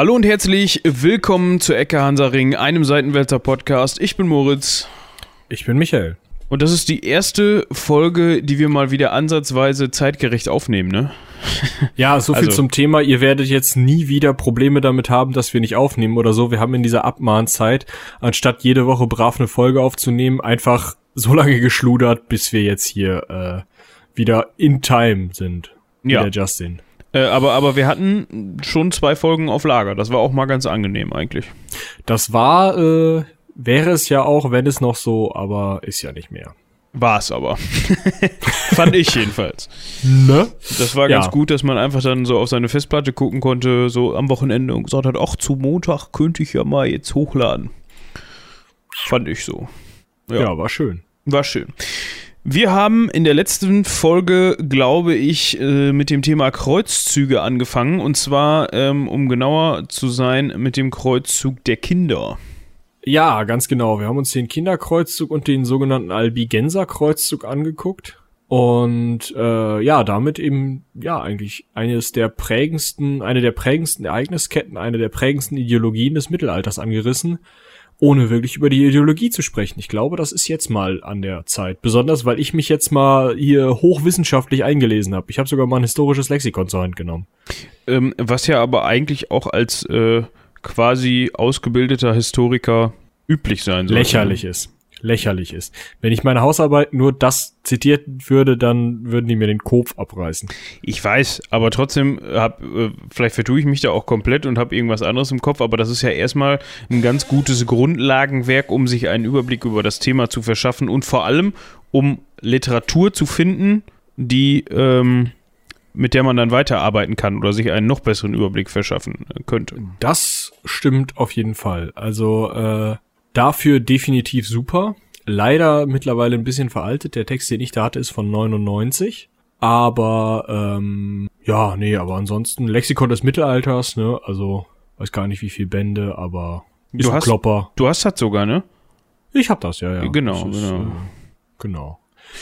Hallo und herzlich willkommen zu Ecke Hansaring, einem Seitenwälzer Podcast. Ich bin Moritz. Ich bin Michael. Und das ist die erste Folge, die wir mal wieder ansatzweise zeitgerecht aufnehmen, ne? Ja, so viel Also- zum Thema. Ihr werdet jetzt nie wieder Probleme damit haben, dass wir nicht aufnehmen oder so. Wir haben in dieser Abmahnzeit, anstatt jede Woche brav eine Folge aufzunehmen, einfach so lange geschludert, bis wir jetzt hier äh, wieder in time sind. Wie Ja. der Justin. Äh, aber, aber wir hatten schon zwei Folgen auf Lager. Das war auch mal ganz angenehm eigentlich. Das war, äh, wäre es ja auch, wenn es noch so, aber ist ja nicht mehr. War es aber. Fand ich jedenfalls. Ne? Das war ganz Ja. gut, dass man einfach dann so auf seine Festplatte gucken konnte, so am Wochenende und gesagt hat, ach, zu Montag könnte ich ja mal jetzt hochladen. Fand ich so. Ja. Ja, war schön. War schön. Wir haben in der letzten Folge, glaube ich, äh, mit dem Thema Kreuzzüge angefangen. Und zwar, ähm, um genauer zu sein, mit dem Kreuzzug der Kinder. Ja, ganz genau. Wir haben uns den Kinderkreuzzug und den sogenannten Albigenser-Kreuzzug angeguckt. Und äh, ja, damit eben, ja, eigentlich eines der prägendsten, eine der prägendsten Ereignisketten, eine der prägendsten Ideologien des Mittelalters angerissen, ohne wirklich über die Ideologie zu sprechen. Ich glaube, das ist jetzt mal an der Zeit. Besonders, weil ich mich jetzt mal hier hochwissenschaftlich eingelesen habe. Ich habe sogar mal ein historisches Lexikon zur Hand genommen. Ähm, was ja aber eigentlich auch als äh, quasi ausgebildeter Historiker üblich sein sollte. lächerlich ist. Lächerlich ist. Wenn ich meine Hausarbeit nur das zitiert würde, dann würden die mir den Kopf abreißen. Ich weiß, aber trotzdem hab, äh, vielleicht vertue ich mich da auch komplett und habe irgendwas anderes im Kopf, aber das ist ja erstmal ein ganz gutes Grundlagenwerk, um sich einen Überblick über das Thema zu verschaffen und vor allem, um Literatur zu finden, die ähm, mit der man dann weiterarbeiten kann oder sich einen noch besseren Überblick verschaffen äh, könnte. Das stimmt auf jeden Fall. Also äh, dafür definitiv super. Leider mittlerweile ein bisschen veraltet. Der Text, den ich da hatte, ist von 99. Aber ähm, ja, nee, aber ansonsten Lexikon des Mittelalters, ne? Also weiß gar nicht, wie viel Bände, aber ist Du hast- Klopper. Du hast das sogar, ne? Ich hab das, ja, ja. Genau, ist, genau. Äh, genau.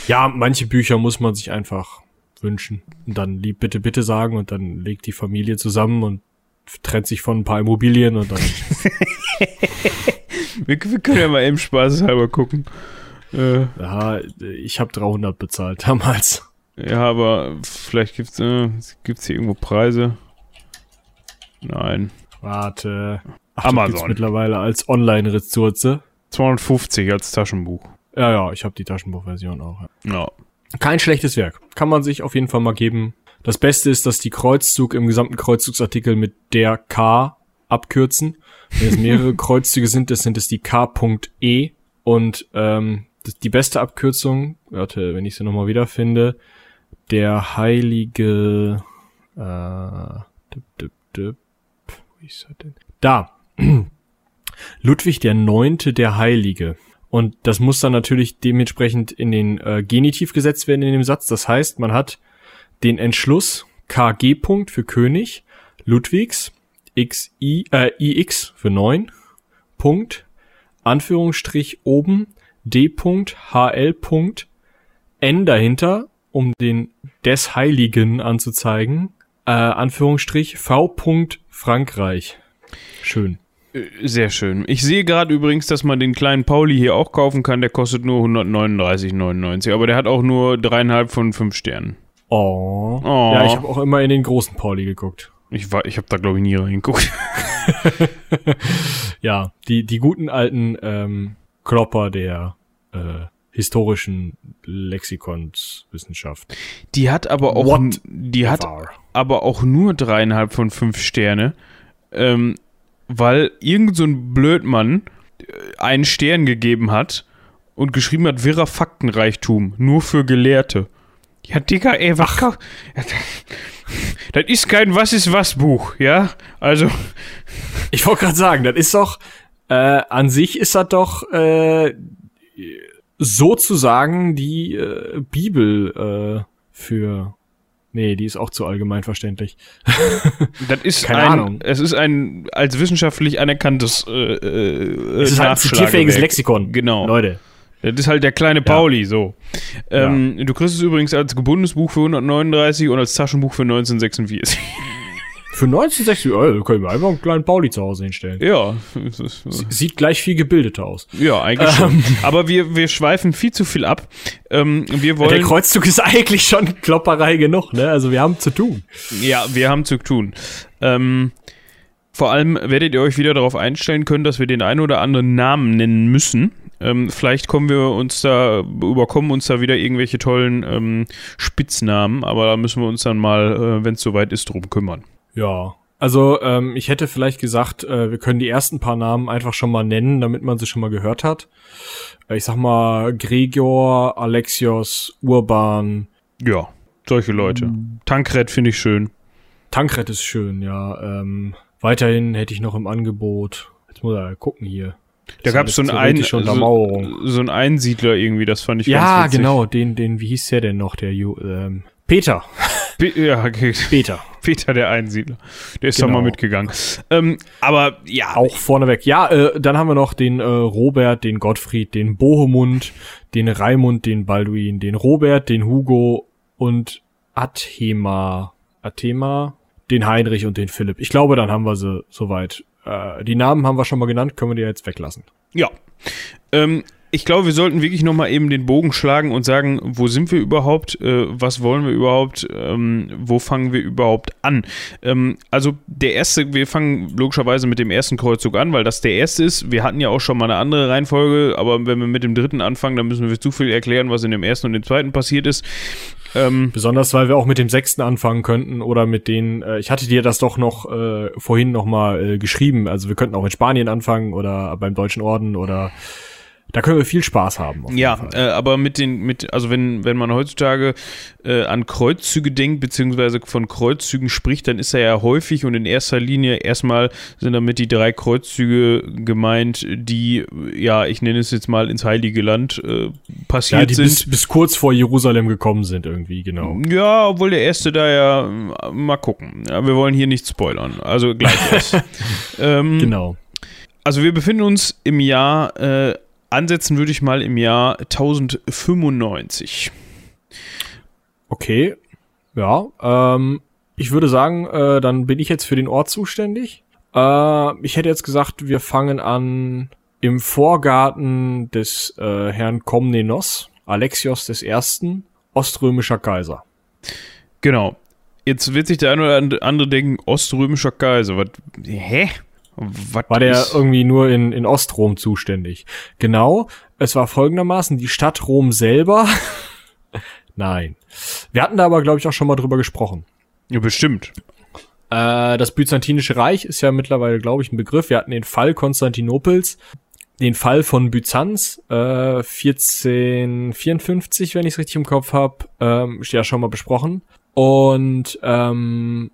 Ja, manche Bücher muss man sich einfach wünschen und dann lieb bitte, bitte sagen und dann legt die Familie zusammen und trennt sich von ein paar Immobilien und dann Wir, wir können ja mal eben spaßeshalber gucken. Äh, ja, ich habe 300 bezahlt damals. Ja, aber vielleicht gibt's, äh, gibt's hier irgendwo Preise. Nein. Warte. Ach, Amazon. mittlerweile als Online-Ressource. 250 als Taschenbuch. Ja, ja, ich habe die Taschenbuchversion auch. Ja. Ja. Kein schlechtes Werk. Kann man sich auf jeden Fall mal geben. Das Beste ist, dass die Kreuzzug im gesamten Kreuzzugsartikel mit der K abkürzen. Wenn es mehrere Kreuzzüge sind, das sind es die K.E. Und ähm, die beste Abkürzung, warte, wenn ich sie nochmal wiederfinde, der heilige äh, dip, dip, dip, wo ist er denn? Da. Ludwig der Neunte, der Heilige. Und das muss dann natürlich dementsprechend in den äh, Genitiv gesetzt werden in dem Satz. Das heißt, man hat den Entschluss KG Punkt für König, Ludwigs, XI, äh, IX für neun, Punkt, Anführungsstrich oben, D Punkt, HL Punkt, N dahinter, um den des Heiligen anzuzeigen, äh, Anführungsstrich V Punkt Frankreich. Schön. Äh, Sehr schön. Ich sehe gerade übrigens, dass man den kleinen Pauli hier auch kaufen kann. Der kostet nur 139,99. Aber der hat auch nur dreieinhalb von fünf Sternen. Oh. Oh. Ja, ich habe auch immer in den großen Pauli geguckt. Ich, war- ich habe da, glaube ich, nie reingeguckt. Ja, die, die guten alten ähm, Klopper der äh, historischen Lexikonswissenschaft. Die hat aber auch, What die hat aber auch nur dreieinhalb von fünf Sterne, ähm, weil irgend so ein Blödmann äh, einen Stern gegeben hat und geschrieben hat, wirrer Faktenreichtum, nur für Gelehrte. Ja, Digga, ey, was kau- Das ist kein Was ist was Buch, ja? Also, Ich wollte gerade sagen, das ist doch, äh, an sich ist das doch äh, sozusagen die äh, Bibel äh, für. Nee, die ist auch zu allgemein verständlich. das ist Keine ein, Ahnung. es ist ein als wissenschaftlich anerkanntes äh, äh, Es ist halt ein zitierfähiges. Lexikon. Genau. Leute. Das ist halt der kleine Pauli, so. Ähm, Du kriegst es übrigens als gebundenes Buch für 139 und als Taschenbuch für 1946. Für 1960 Euro können wir einfach einen kleinen Pauli zu Hause hinstellen. Ja. Sieht gleich viel gebildeter aus. Ja, eigentlich schon. Aber wir, wir schweifen viel zu viel ab. Ähm, wir wollen. Der Kreuzzug ist eigentlich schon Klopperei genug, ne? Also wir haben zu tun. Ja, wir haben zu tun. Ähm, vor allem werdet ihr euch wieder darauf einstellen können, dass wir den einen oder anderen Namen nennen müssen. Ähm, vielleicht kommen wir uns da, überkommen uns da wieder irgendwelche tollen ähm, Spitznamen, aber da müssen wir uns dann mal, äh, wenn es soweit ist, drum kümmern. Ja. Also ähm, ich hätte vielleicht gesagt, äh, wir können die ersten paar Namen einfach schon mal nennen, damit man sie schon mal gehört hat. Äh, ich sag mal Gregor, Alexios, Urban. Ja, solche Leute. Mhm. Tankred finde ich schön. Tankred ist schön, ja. Ähm, weiterhin hätte ich noch im Angebot. Jetzt muss er gucken hier. Da gab es so, ein so, so ein Einsiedler irgendwie, das fand ich Ja, genau, den, den, wie hieß der denn noch, der ähm, Peter. Pe ja, okay. Peter. Peter, der Einsiedler. Der ist genau. doch mal mitgegangen. Ähm, aber ja. Auch vorneweg. Ja, äh, dann haben wir noch den äh, Robert, den Gottfried, den Bohemund, den Raimund, den Balduin, den Robert, den Hugo und Athema. Athema, den Heinrich und den Philipp. Ich glaube, dann haben wir sie soweit äh, die Namen haben wir schon mal genannt, können wir die jetzt weglassen. Ja. Ähm, ich glaube, wir sollten wirklich nochmal eben den Bogen schlagen und sagen, wo sind wir überhaupt, äh, was wollen wir überhaupt, ähm, wo fangen wir überhaupt an? Ähm, also der erste, wir fangen logischerweise mit dem ersten Kreuzzug an, weil das der erste ist. Wir hatten ja auch schon mal eine andere Reihenfolge, aber wenn wir mit dem dritten anfangen, dann müssen wir zu viel erklären, was in dem ersten und dem zweiten passiert ist. Ähm, Besonders, weil wir auch mit dem sechsten anfangen könnten oder mit den, äh, ich hatte dir das doch noch äh, vorhin noch mal äh, geschrieben, also wir könnten auch in Spanien anfangen oder beim Deutschen Orden oder da können wir viel Spaß haben. Ja, äh, aber mit den, mit, also wenn, wenn man heutzutage äh, an Kreuzzüge denkt, beziehungsweise von Kreuzzügen spricht, dann ist er ja häufig und in erster Linie erstmal sind damit die drei Kreuzzüge gemeint, die, ja, ich nenne es jetzt mal ins Heilige Land äh, passiert ja, die sind. Bis, bis kurz vor Jerusalem gekommen sind, irgendwie, genau. Ja, obwohl der erste da ja, mal gucken. Ja, wir wollen hier nicht spoilern. Also gleich erst. ähm, genau. Also wir befinden uns im Jahr äh, Ansetzen würde ich mal im Jahr 1095. Okay, ja. Ähm, ich würde sagen, äh, dann bin ich jetzt für den Ort zuständig. Äh, ich hätte jetzt gesagt, wir fangen an im Vorgarten des äh, Herrn Komnenos, Alexios I., oströmischer Kaiser. Genau. Jetzt wird sich der eine oder andere denken, oströmischer Kaiser. Was, hä? Was war der irgendwie nur in, in Ostrom zuständig? Genau, es war folgendermaßen die Stadt Rom selber. Nein. Wir hatten da aber, glaube ich, auch schon mal drüber gesprochen. Ja, bestimmt. Äh, das Byzantinische Reich ist ja mittlerweile, glaube ich, ein Begriff. Wir hatten den Fall Konstantinopels, den Fall von Byzanz, äh, 1454, wenn ich es richtig im Kopf habe, ähm, ja schon mal besprochen. Und ähm,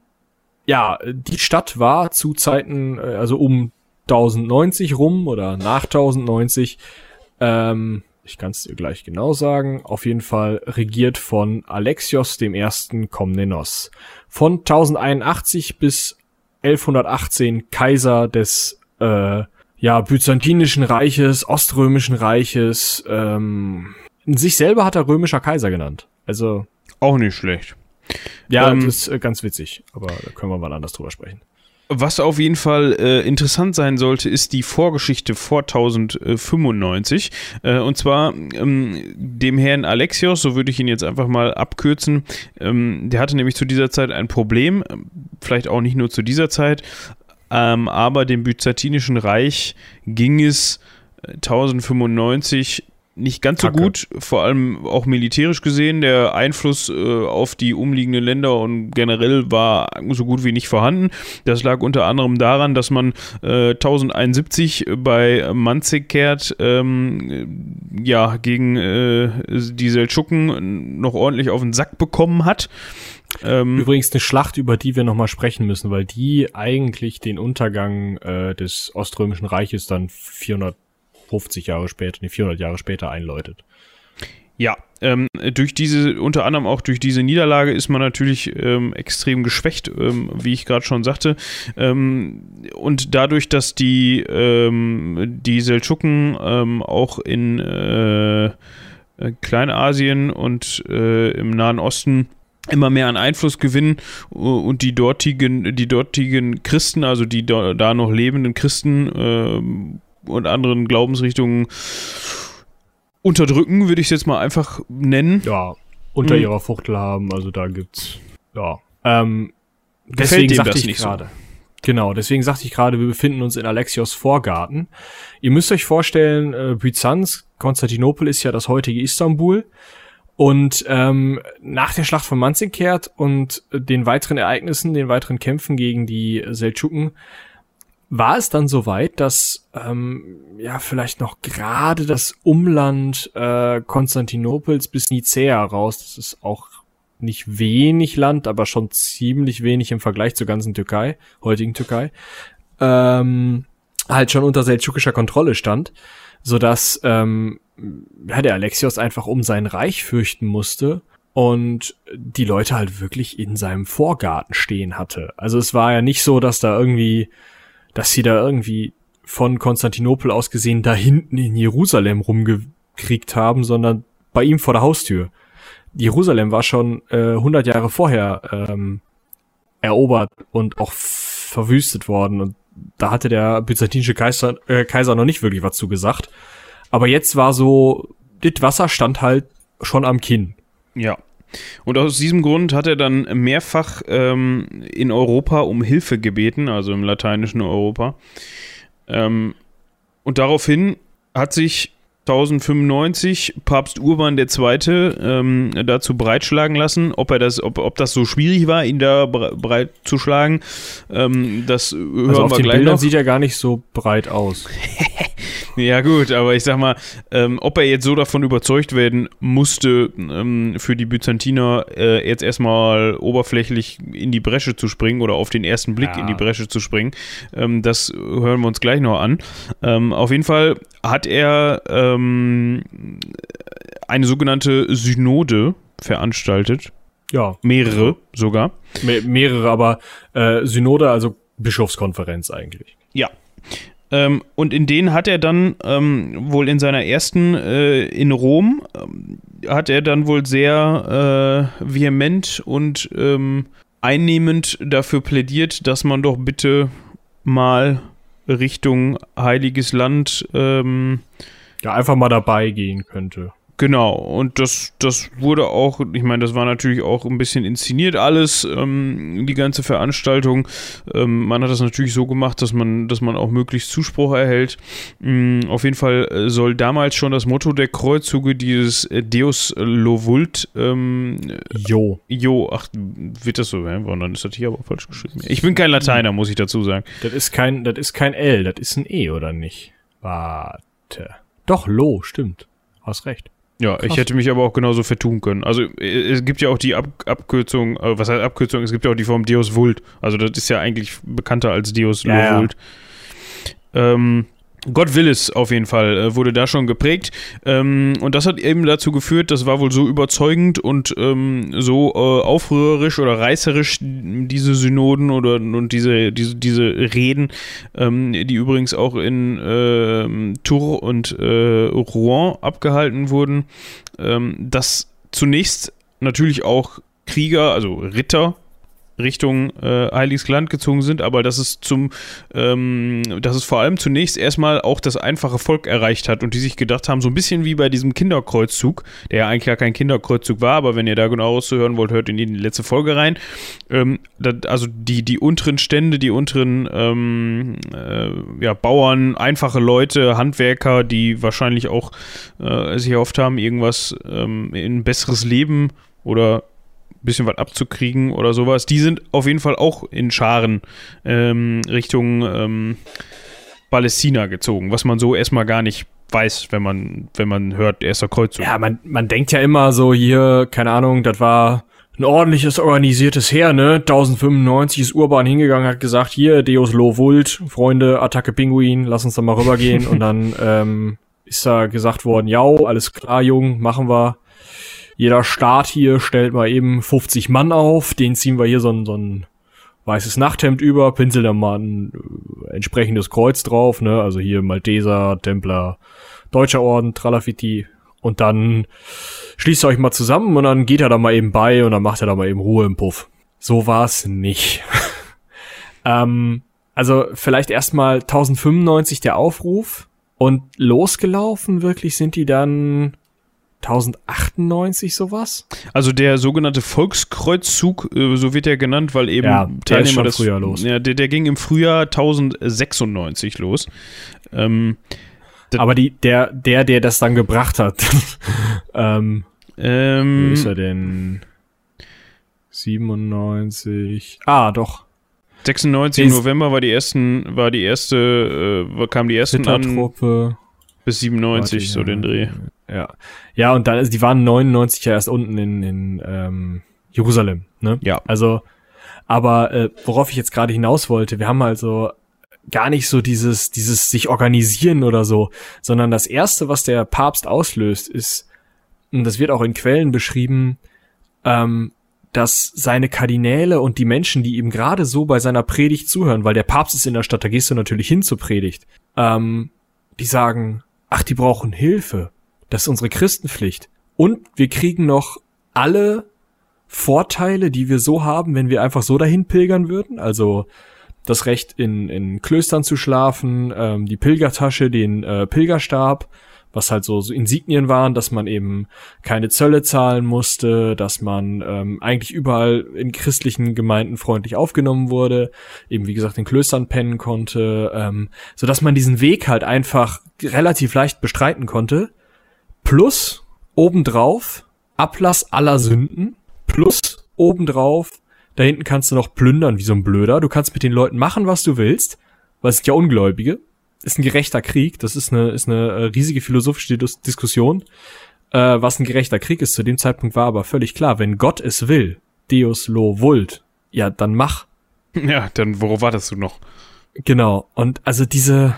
ja, die Stadt war zu Zeiten, äh, also um 1090 rum oder nach 1090, ähm, ich kann es dir gleich genau sagen, auf jeden Fall regiert von Alexios dem ersten Komnenos. Von 1081 bis 1118 Kaiser des äh, ja, byzantinischen Reiches, oströmischen Reiches. Ähm, sich selber hat er römischer Kaiser genannt. Also auch nicht schlecht. Ja, ähm, das ist äh, ganz witzig, aber da können wir mal anders drüber sprechen. Was auf jeden Fall äh, interessant sein sollte, ist die Vorgeschichte vor 1095. Äh, und zwar ähm, dem Herrn Alexios, so würde ich ihn jetzt einfach mal abkürzen. Ähm, der hatte nämlich zu dieser Zeit ein Problem, vielleicht auch nicht nur zu dieser Zeit, ähm, aber dem Byzantinischen Reich ging es 1095 äh, nicht ganz Kacke. so gut, vor allem auch militärisch gesehen. Der Einfluss äh, auf die umliegenden Länder und generell war so gut wie nicht vorhanden. Das lag unter anderem daran, dass man äh, 1071 bei Manzikert ähm, ja gegen äh, die Seldschuken noch ordentlich auf den Sack bekommen hat. Ähm, Übrigens eine Schlacht, über die wir nochmal sprechen müssen, weil die eigentlich den Untergang äh, des Oströmischen Reiches dann 400 50 Jahre später, nee, 400 Jahre später einläutet. Ja, ähm, durch diese, unter anderem auch durch diese Niederlage ist man natürlich ähm, extrem geschwächt, ähm, wie ich gerade schon sagte. Ähm, und dadurch, dass die, ähm, die Seldschuken ähm, auch in äh, Kleinasien und äh, im Nahen Osten immer mehr an Einfluss gewinnen und die dortigen, die dortigen Christen, also die da, noch lebenden Christen und anderen Glaubensrichtungen unterdrücken, würde ich es jetzt mal einfach nennen. Ja, unter mhm. ihrer Fuchtel haben, also da gibt's, ja. Ähm, deswegen sagte ich gerade. So. Genau, deswegen sagte ich gerade, wir befinden uns in Alexios Vorgarten. Ihr müsst euch vorstellen, äh, Byzanz, Konstantinopel ist ja das heutige Istanbul. Und ähm, nach der Schlacht von Manzikert und den weiteren Ereignissen, den weiteren Kämpfen gegen die Seldschuken, war es dann soweit, dass ähm, ja vielleicht noch gerade das Umland äh, Konstantinopels bis Nicea raus, das ist auch nicht wenig Land, aber schon ziemlich wenig im Vergleich zur ganzen Türkei, heutigen Türkei, ähm, halt schon unter seldschukischer Kontrolle stand, so dass ähm, ja, der Alexios einfach um sein Reich fürchten musste und die Leute halt wirklich in seinem Vorgarten stehen hatte. Also es war ja nicht so, dass da irgendwie, dass sie da irgendwie von Konstantinopel aus gesehen da hinten in Jerusalem rumgekriegt haben, sondern bei ihm vor der Haustür. Jerusalem war schon äh, 100 Jahre vorher ähm, erobert und auch verwüstet worden und da hatte der byzantinische Kaiser, äh, Kaiser noch nicht wirklich was zu gesagt. Aber jetzt war so, das Wasser stand halt schon am Kinn. Ja. Und aus diesem Grund hat er dann mehrfach ähm, in Europa um Hilfe gebeten, also im lateinischen Europa. Ähm, und daraufhin hat sich 1095 Papst Urban II. Ähm, dazu breitschlagen lassen. Ob er das, ob, ob das so schwierig war, ihn da breit zu schlagen, ähm, das hören also auf wir den gleich Bildern noch. sieht er gar nicht so breit aus. ja gut, aber ich sag mal, ähm, ob er jetzt so davon überzeugt werden musste, ähm, für die Byzantiner äh, jetzt erstmal oberflächlich in die Bresche zu springen oder auf den ersten Blick ja. in die Bresche zu springen, ähm, das hören wir uns gleich noch an. Ähm, auf jeden Fall hat er ähm, eine sogenannte Synode veranstaltet. Ja. Mehrere sogar. Me mehrere, aber äh, Synode, also Bischofskonferenz eigentlich. Ja. Ähm, und in denen hat er dann ähm, wohl in seiner ersten äh, in Rom, ähm, hat er dann wohl sehr äh, vehement und ähm, einnehmend dafür plädiert, dass man doch bitte mal Richtung Heiliges Land ähm, ja einfach mal dabei gehen könnte. Genau, und das, das wurde auch, ich meine, das war natürlich auch ein bisschen inszeniert alles, ähm, die ganze Veranstaltung. Ähm, man hat das natürlich so gemacht, dass man, dass man auch möglichst Zuspruch erhält. Ähm, auf jeden Fall äh, soll damals schon das Motto der Kreuzzüge dieses äh, Deus Lovult ähm, Jo. Jo, ach, wird das so, ja? dann ist das hier aber falsch geschrieben. Ich bin kein Lateiner, muss ich dazu sagen. Das ist kein, das ist kein L, das ist ein E, oder nicht? Warte. Doch, Lo, stimmt. Hast recht. Ja, ich hätte mich aber auch genauso vertun können. Also äh, es gibt ja auch die Ab Abkürzung, äh, was heißt Abkürzung? Es gibt ja auch die Form Deus Vult. Also das ist ja eigentlich bekannter als Deus ja, Vult. Ja. Ähm, Gott will es auf jeden Fall, äh, wurde da schon geprägt. Ähm, und das hat eben dazu geführt, das war wohl so überzeugend und ähm, so äh, aufrührerisch oder reißerisch, diese Synoden oder und diese, diese, diese Reden, ähm, die übrigens auch in äh, Tours und äh, Rouen abgehalten wurden, ähm, dass zunächst natürlich auch Krieger, also Ritter, Richtung äh, Heiliges Land gezogen sind, aber dass es zum, ähm, dass es vor allem zunächst erstmal auch das einfache Volk erreicht hat und die sich gedacht haben, so ein bisschen wie bei diesem Kinderkreuzzug, der ja eigentlich gar kein Kinderkreuzzug war, aber wenn ihr da genau auszuhören wollt, hört in die letzte Folge rein. Ähm, das, also die, die unteren Stände, die unteren ähm, äh, ja, Bauern, einfache Leute, Handwerker, die wahrscheinlich auch äh, sich erhofft haben, irgendwas ähm, in ein besseres Leben oder bisschen was abzukriegen oder sowas. Die sind auf jeden Fall auch in Scharen ähm, Richtung ähm, Palästina gezogen, was man so erstmal gar nicht weiß, wenn man, wenn man hört, erster Kreuzzug. Ja, man, man denkt ja immer so hier, keine Ahnung, das war ein ordentliches organisiertes Heer, ne? 1095 ist Urban hingegangen, hat gesagt, hier, Deus Lo Vult, Freunde, Attacke Pinguin, lass uns da mal rübergehen. und dann ähm, ist da gesagt worden, ja, alles klar, Jung, machen wir jeder Staat hier stellt mal eben 50 Mann auf, den ziehen wir hier so ein, so ein weißes Nachthemd über, pinseln da mal ein äh, entsprechendes Kreuz drauf, ne, also hier Malteser, Templer, Deutscher Orden, Tralafiti Und dann schließt ihr euch mal zusammen und dann geht er da mal eben bei und dann macht er da mal eben Ruhe im Puff. So war's nicht. ähm, also vielleicht erstmal 1095 der Aufruf und losgelaufen wirklich sind die dann 1098 sowas? Also der sogenannte Volkskreuzzug, äh, so wird er genannt, weil eben Ja, der ist schon das früher los. Ja, der, der ging im Frühjahr 1096 los. Ähm, Das- Aber die, der, der, der das dann gebracht hat, ähm, ähm, ist er denn? 97. Ah, doch. 96 Ist- November war die ersten, war die erste, äh, kam die ersten an bis 97 Warte, so den Dreh. Ja. Ja, und dann, also die waren 99 ja erst unten in, in ähm, Jerusalem, ne? Ja. Also, aber äh, worauf ich jetzt gerade hinaus wollte, wir haben also gar nicht so dieses, dieses sich organisieren oder so, sondern das erste, was der Papst auslöst, ist, und das wird auch in Quellen beschrieben, ähm, dass seine Kardinäle und die Menschen, die ihm gerade so bei seiner Predigt zuhören, weil der Papst ist in der Stadt, da gehst du natürlich hin zur Predigt, ähm, die sagen, ach, die brauchen Hilfe. Das ist unsere Christenpflicht. Und wir kriegen noch alle Vorteile, die wir so haben, wenn wir einfach so dahin pilgern würden. Also das Recht in, in Klöstern zu schlafen, ähm, die Pilgertasche, den äh, Pilgerstab, was halt so, so Insignien waren, dass man eben keine Zölle zahlen musste, dass man ähm, eigentlich überall in christlichen Gemeinden freundlich aufgenommen wurde, eben wie gesagt in Klöstern pennen konnte, ähm, so dass man diesen Weg halt einfach relativ leicht bestreiten konnte. Plus obendrauf Ablass aller Sünden. Plus obendrauf da hinten kannst du noch plündern wie so ein Blöder. Du kannst mit den Leuten machen, was du willst, weil es sind ja Ungläubige. Ist ein gerechter Krieg. Das ist eine, ist eine äh, riesige philosophische Dis Diskussion, äh, was ein gerechter Krieg ist. Zu dem Zeitpunkt war aber völlig klar, wenn Gott es will, Deus lo vult, ja, dann mach. Ja, dann worauf wartest du noch? Genau. Und also diese,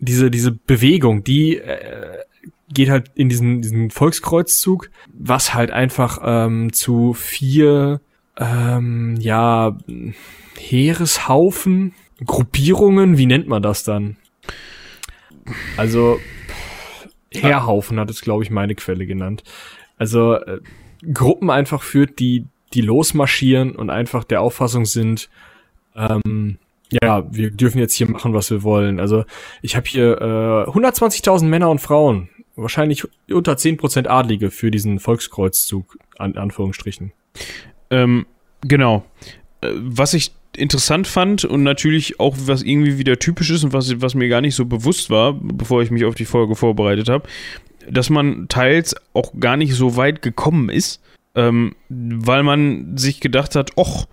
diese, diese Bewegung, die äh, geht halt in diesen, diesen Volkskreuzzug, was halt einfach ähm, zu vier, ähm, ja, Heereshaufen, Gruppierungen, wie nennt man das dann? Also, Heerhaufen hat es, glaube ich, meine Quelle genannt. Also, äh, Gruppen einfach führt, die, die losmarschieren und einfach der Auffassung sind, ähm, ja, wir dürfen jetzt hier machen, was wir wollen. Also ich habe hier äh, 120.000 Männer und Frauen, wahrscheinlich unter 10% Adlige für diesen Volkskreuzzug, an Anführungsstrichen. Ähm, genau. Äh, Was ich interessant fand und natürlich auch was irgendwie wieder typisch ist und was, was mir gar nicht so bewusst war, bevor ich mich auf die Folge vorbereitet habe, dass man teils auch gar nicht so weit gekommen ist, ähm, weil man sich gedacht hat, ach,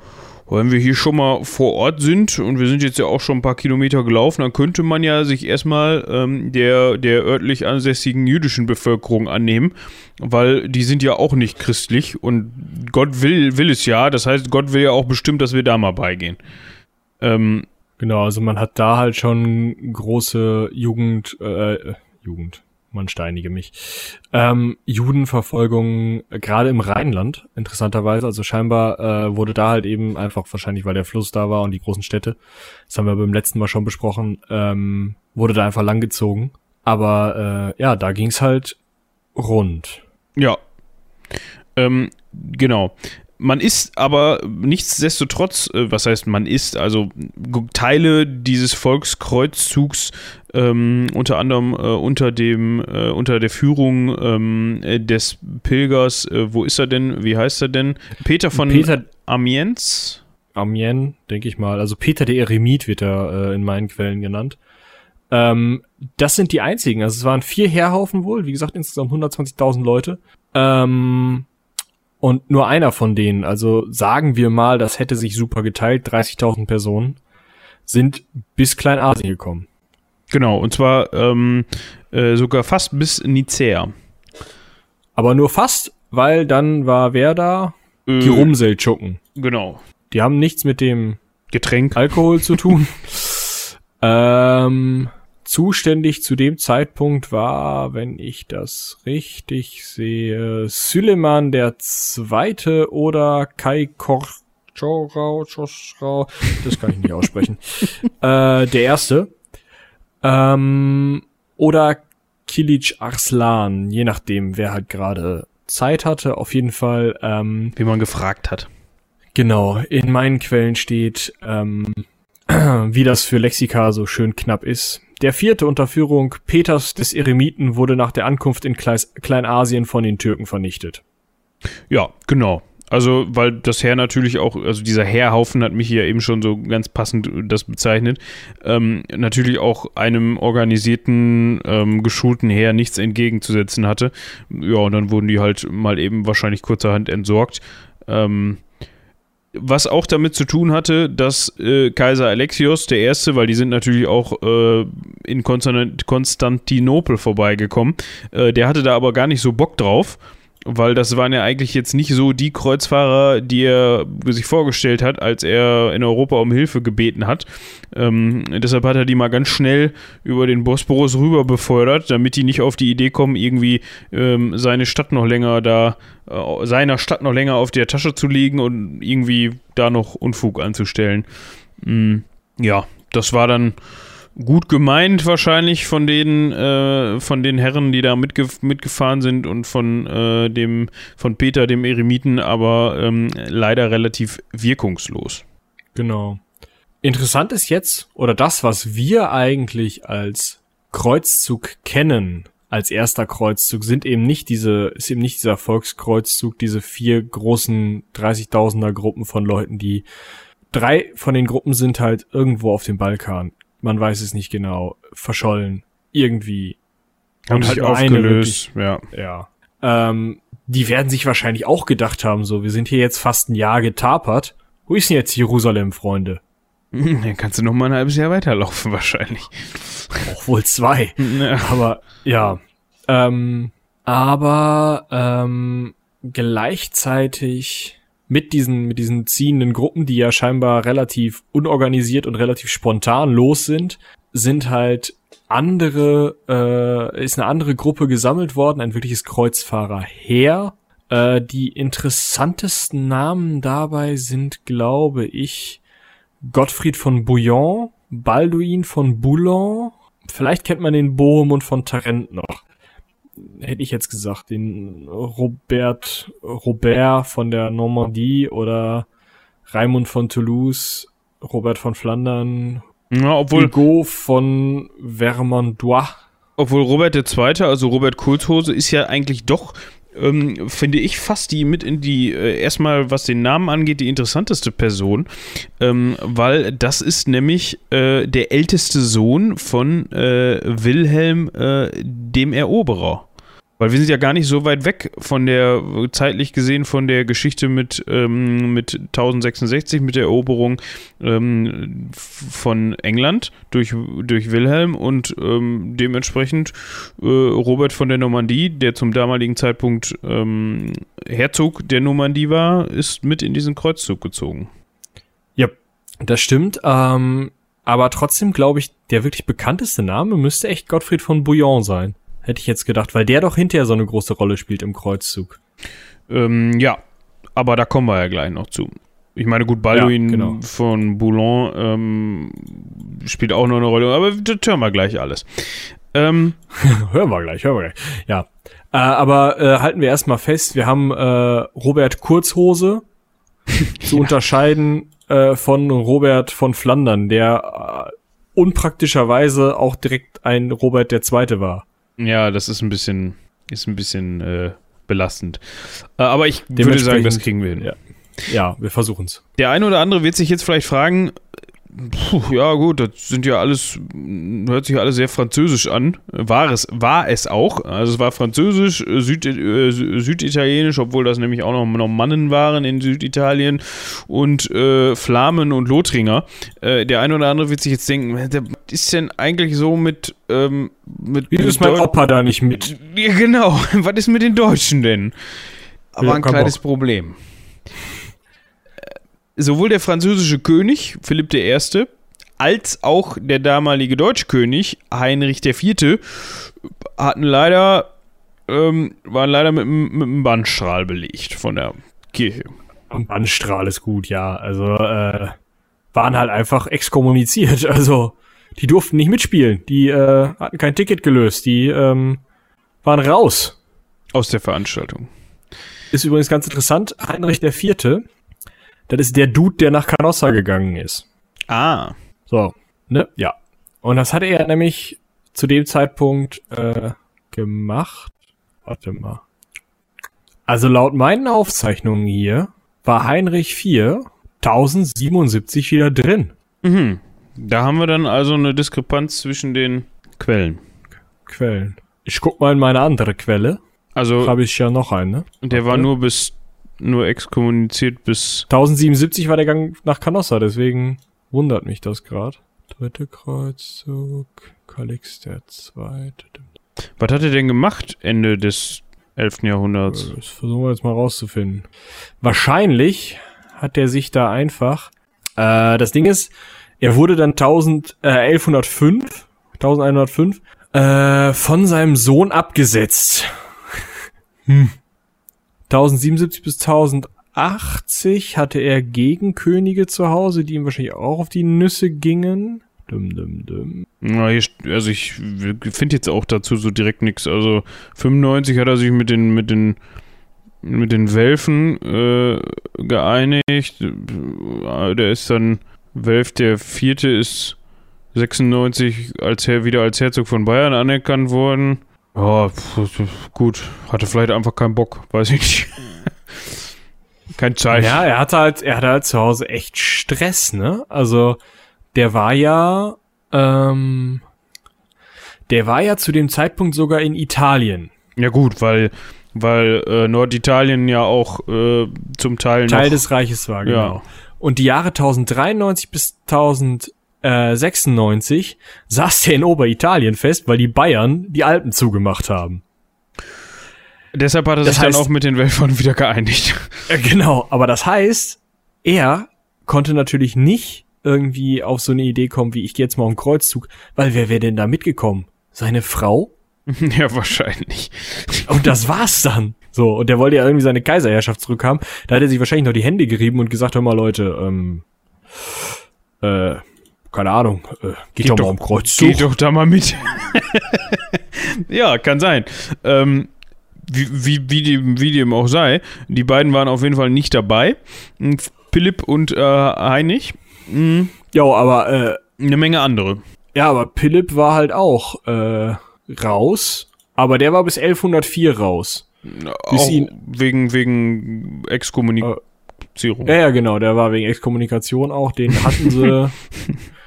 wenn wir hier schon mal vor Ort sind und wir sind jetzt ja auch schon ein paar Kilometer gelaufen, dann könnte man ja sich erstmal ähm, der, der örtlich ansässigen jüdischen Bevölkerung annehmen, weil die sind ja auch nicht christlich und Gott will, will es ja, das heißt, Gott will ja auch bestimmt, dass wir da mal beigehen. Ähm, Genau, also man hat da halt schon große Jugend, äh, Jugend, man steinige mich, ähm, Judenverfolgung, äh, gerade im Rheinland, interessanterweise, also scheinbar äh, wurde da halt eben einfach, wahrscheinlich weil der Fluss da war und die großen Städte, das haben wir beim letzten Mal schon besprochen, ähm, wurde da einfach langgezogen. Aber äh, ja, da ging's halt rund. Ja. Ähm, genau. Man ist aber nichtsdestotrotz, äh, was heißt man ist, also Teile dieses Volkskreuzzugs, ähm, unter anderem äh, unter dem, äh, unter der Führung ähm, äh, des Pilgers, äh, wo ist er denn, wie heißt er denn? Peter von Peter Amiens? Amiens, denke ich mal. Also Peter der Eremit wird er äh, in meinen Quellen genannt. Ähm, das sind die einzigen. Also es waren vier Heerhaufen wohl, wie gesagt, insgesamt 120.000 Leute. Ähm, und nur einer von denen, also sagen wir mal, das hätte sich super geteilt, 30.000 Personen, sind bis Kleinasien gekommen. Genau, und zwar ähm, äh, sogar fast bis Nicea. Aber nur fast, weil dann war wer da? Äh, Die Rumseltschucken. Genau. Die haben nichts mit dem Getränk. Alkohol zu tun. ähm, zuständig zu dem Zeitpunkt war, wenn ich das richtig sehe, Süleyman der Zweite oder Kai Korchorau, das kann ich nicht aussprechen. äh, der Erste. Ähm, oder Kilic Arslan, je nachdem, wer halt gerade Zeit hatte. Auf jeden Fall. Ähm, Wie man gefragt hat. Genau, in meinen Quellen steht, ähm, wie das für Lexika so schön knapp ist. Der vierte unter Führung Peters des Eremiten wurde nach der Ankunft in Kleis Kleinasien von den Türken vernichtet. Ja, genau. Also, weil das Heer natürlich auch, also dieser Heerhaufen hat mich hier eben schon so ganz passend das bezeichnet, ähm, natürlich auch einem organisierten, ähm, geschulten Heer nichts entgegenzusetzen hatte. Ja, und dann wurden die halt mal eben wahrscheinlich kurzerhand entsorgt. Ähm, was auch damit zu tun hatte, dass äh, Kaiser Alexios der Erste, weil die sind natürlich auch äh, in Konstant Konstantinopel vorbeigekommen, äh, der hatte da aber gar nicht so Bock drauf weil das waren ja eigentlich jetzt nicht so die Kreuzfahrer, die er sich vorgestellt hat, als er in Europa um Hilfe gebeten hat. Ähm, deshalb hat er die mal ganz schnell über den Bosporus rüber befördert, damit die nicht auf die Idee kommen, irgendwie ähm, seine Stadt noch länger da, äh, seiner Stadt noch länger auf der Tasche zu legen und irgendwie da noch Unfug anzustellen. Mhm. Ja, das war dann gut gemeint wahrscheinlich von den äh, von den Herren, die da mitge mitgefahren sind und von äh, dem von Peter dem Eremiten, aber ähm, leider relativ wirkungslos. Genau. Interessant ist jetzt oder das, was wir eigentlich als Kreuzzug kennen, als erster Kreuzzug sind eben nicht diese ist eben nicht dieser Volkskreuzzug, diese vier großen 30.000er Gruppen von Leuten, die drei von den Gruppen sind halt irgendwo auf dem Balkan man weiß es nicht genau, verschollen. Irgendwie. Haben und sich halt aufgelöst, wirklich, ja. Ja. Ähm, die werden sich wahrscheinlich auch gedacht haben, so, wir sind hier jetzt fast ein Jahr getapert. Wo ist denn jetzt Jerusalem, Freunde? Dann kannst du noch mal ein halbes Jahr weiterlaufen, wahrscheinlich. Auch wohl zwei. Ja. Aber, ja. Ähm, aber, ähm, gleichzeitig mit diesen, mit diesen ziehenden Gruppen, die ja scheinbar relativ unorganisiert und relativ spontan los sind, sind halt andere, äh, ist eine andere Gruppe gesammelt worden, ein wirkliches Kreuzfahrerheer. Äh, die interessantesten Namen dabei sind, glaube ich, Gottfried von Bouillon, Balduin von Boulogne, vielleicht kennt man den Bohemund von Tarent noch hätte ich jetzt gesagt, den Robert, Robert von der Normandie oder Raimund von Toulouse, Robert von Flandern, ja, obwohl, Hugo von Vermandois. Obwohl Robert II., also Robert Kulshose, ist ja eigentlich doch ähm, finde ich fast die mit in die, äh, erstmal was den Namen angeht, die interessanteste Person, ähm, weil das ist nämlich äh, der älteste Sohn von äh, Wilhelm äh, dem Eroberer. Weil wir sind ja gar nicht so weit weg von der, zeitlich gesehen, von der Geschichte mit, ähm, mit 1066, mit der Eroberung ähm, von England durch, durch Wilhelm und ähm, dementsprechend äh, Robert von der Normandie, der zum damaligen Zeitpunkt ähm, Herzog der Normandie war, ist mit in diesen Kreuzzug gezogen. Ja, das stimmt. Ähm, aber trotzdem glaube ich, der wirklich bekannteste Name müsste echt Gottfried von Bouillon sein. Hätte ich jetzt gedacht, weil der doch hinterher so eine große Rolle spielt im Kreuzzug. Ähm, ja, aber da kommen wir ja gleich noch zu. Ich meine, gut, Balduin ja, genau. von Boulogne ähm, spielt auch noch eine Rolle, aber das hören wir gleich alles. Ähm, hören wir gleich, hören wir gleich. Ja. Äh, aber äh, halten wir erstmal fest, wir haben äh, Robert Kurzhose zu ja. unterscheiden äh, von Robert von Flandern, der äh, unpraktischerweise auch direkt ein Robert der Zweite war. Ja, das ist ein bisschen, ist ein bisschen äh, belastend. Äh, aber ich würde sagen, das kriegen wir hin. Ja, ja wir versuchen es. Der eine oder andere wird sich jetzt vielleicht fragen, Puh, ja gut, das sind ja alles, hört sich alles sehr französisch an. War es, war es auch. Also es war französisch, äh, Süd, äh, süditalienisch, obwohl das nämlich auch noch, noch Mannen waren in Süditalien und äh, Flamen und Lothringer. Äh, der eine oder andere wird sich jetzt denken, was ist denn eigentlich so mit... Ähm, mit Wie ist mein Opa da nicht mit? Ja, genau, was ist mit den Deutschen denn? Aber ja, ein kleines Bock. Problem sowohl der französische König Philipp I. als auch der damalige Deutschkönig Heinrich IV. hatten leider ähm, waren leider mit, mit einem Bandstrahl belegt von der Kirche. Ein Bandstrahl ist gut, ja. Also äh, waren halt einfach exkommuniziert. Also die durften nicht mitspielen. Die äh, hatten kein Ticket gelöst. Die ähm, waren raus. Aus der Veranstaltung. Ist übrigens ganz interessant. Heinrich Vierte, das ist der Dude, der nach Canossa gegangen ist. Ah. So, ne? Ja. Und das hatte er nämlich zu dem Zeitpunkt äh, gemacht. Warte mal. Also laut meinen Aufzeichnungen hier war Heinrich IV 1077 wieder drin. Mhm. Da haben wir dann also eine Diskrepanz zwischen den Quellen. Quellen. Ich guck mal in meine andere Quelle. Also Habe ich ja noch eine. der war nur bis nur exkommuniziert bis 1077 war der Gang nach Canossa, deswegen wundert mich das gerade. Dritte Kreuzzug, Kalix der Zweite. Was hat er denn gemacht Ende des 11. Jahrhunderts? Das versuchen wir jetzt mal rauszufinden. Wahrscheinlich hat er sich da einfach. Äh, das Ding ist, er wurde dann 1000, äh, 1105, 1105 äh, von seinem Sohn abgesetzt. hm. 1077 bis 1080 hatte er Gegenkönige zu Hause, die ihm wahrscheinlich auch auf die Nüsse gingen. Dum, dum, dum. Na, hier, also ich finde jetzt auch dazu so direkt nichts. Also 95 hat er sich mit den mit den mit den Welfen äh, geeinigt. Der ist dann Welf der Vierte ist 96 als Herr wieder als Herzog von Bayern anerkannt worden. Ja, gut, hatte vielleicht einfach keinen Bock, weiß ich nicht. Kein Zeit. Ja, er hatte halt, er hatte halt zu Hause echt Stress, ne? Also, der war ja, ähm, der war ja zu dem Zeitpunkt sogar in Italien. Ja gut, weil weil äh, Norditalien ja auch äh, zum Teil Teil noch des Reiches war, genau. Ja. Und die Jahre 1093 bis 1096 saß der in Oberitalien fest, weil die Bayern die Alpen zugemacht haben. Deshalb hat er Das sich dann heißt- auch mit den Welfern wieder geeinigt. Äh, Genau, aber das heißt, er konnte natürlich nicht irgendwie auf so eine Idee kommen, wie ich gehe jetzt mal auf den Kreuzzug, weil wer wäre denn da mitgekommen? Seine Frau? ja, wahrscheinlich. Und das war's dann. So, und der wollte ja irgendwie seine Kaiserherrschaft zurückhaben. Da hat er sich wahrscheinlich noch die Hände gerieben und gesagt, hör mal Leute, ähm, äh, keine Ahnung, äh, geht, doch mal um Kreuzzug. Geh doch da mal mit. ja, kann sein. Ähm, wie, wie, wie, dem, wie dem auch sei, die beiden waren auf jeden Fall nicht dabei. Und Philipp und äh, Heinrich. mh, Jo, aber, äh, Eine Menge andere. ja, aber Philipp war halt auch, äh, raus. Aber der war bis 1104 raus. Auch ihn- wegen, wegen Exkommunikation. Ja, ja, genau, der war wegen Exkommunikation auch. Den hatten sie.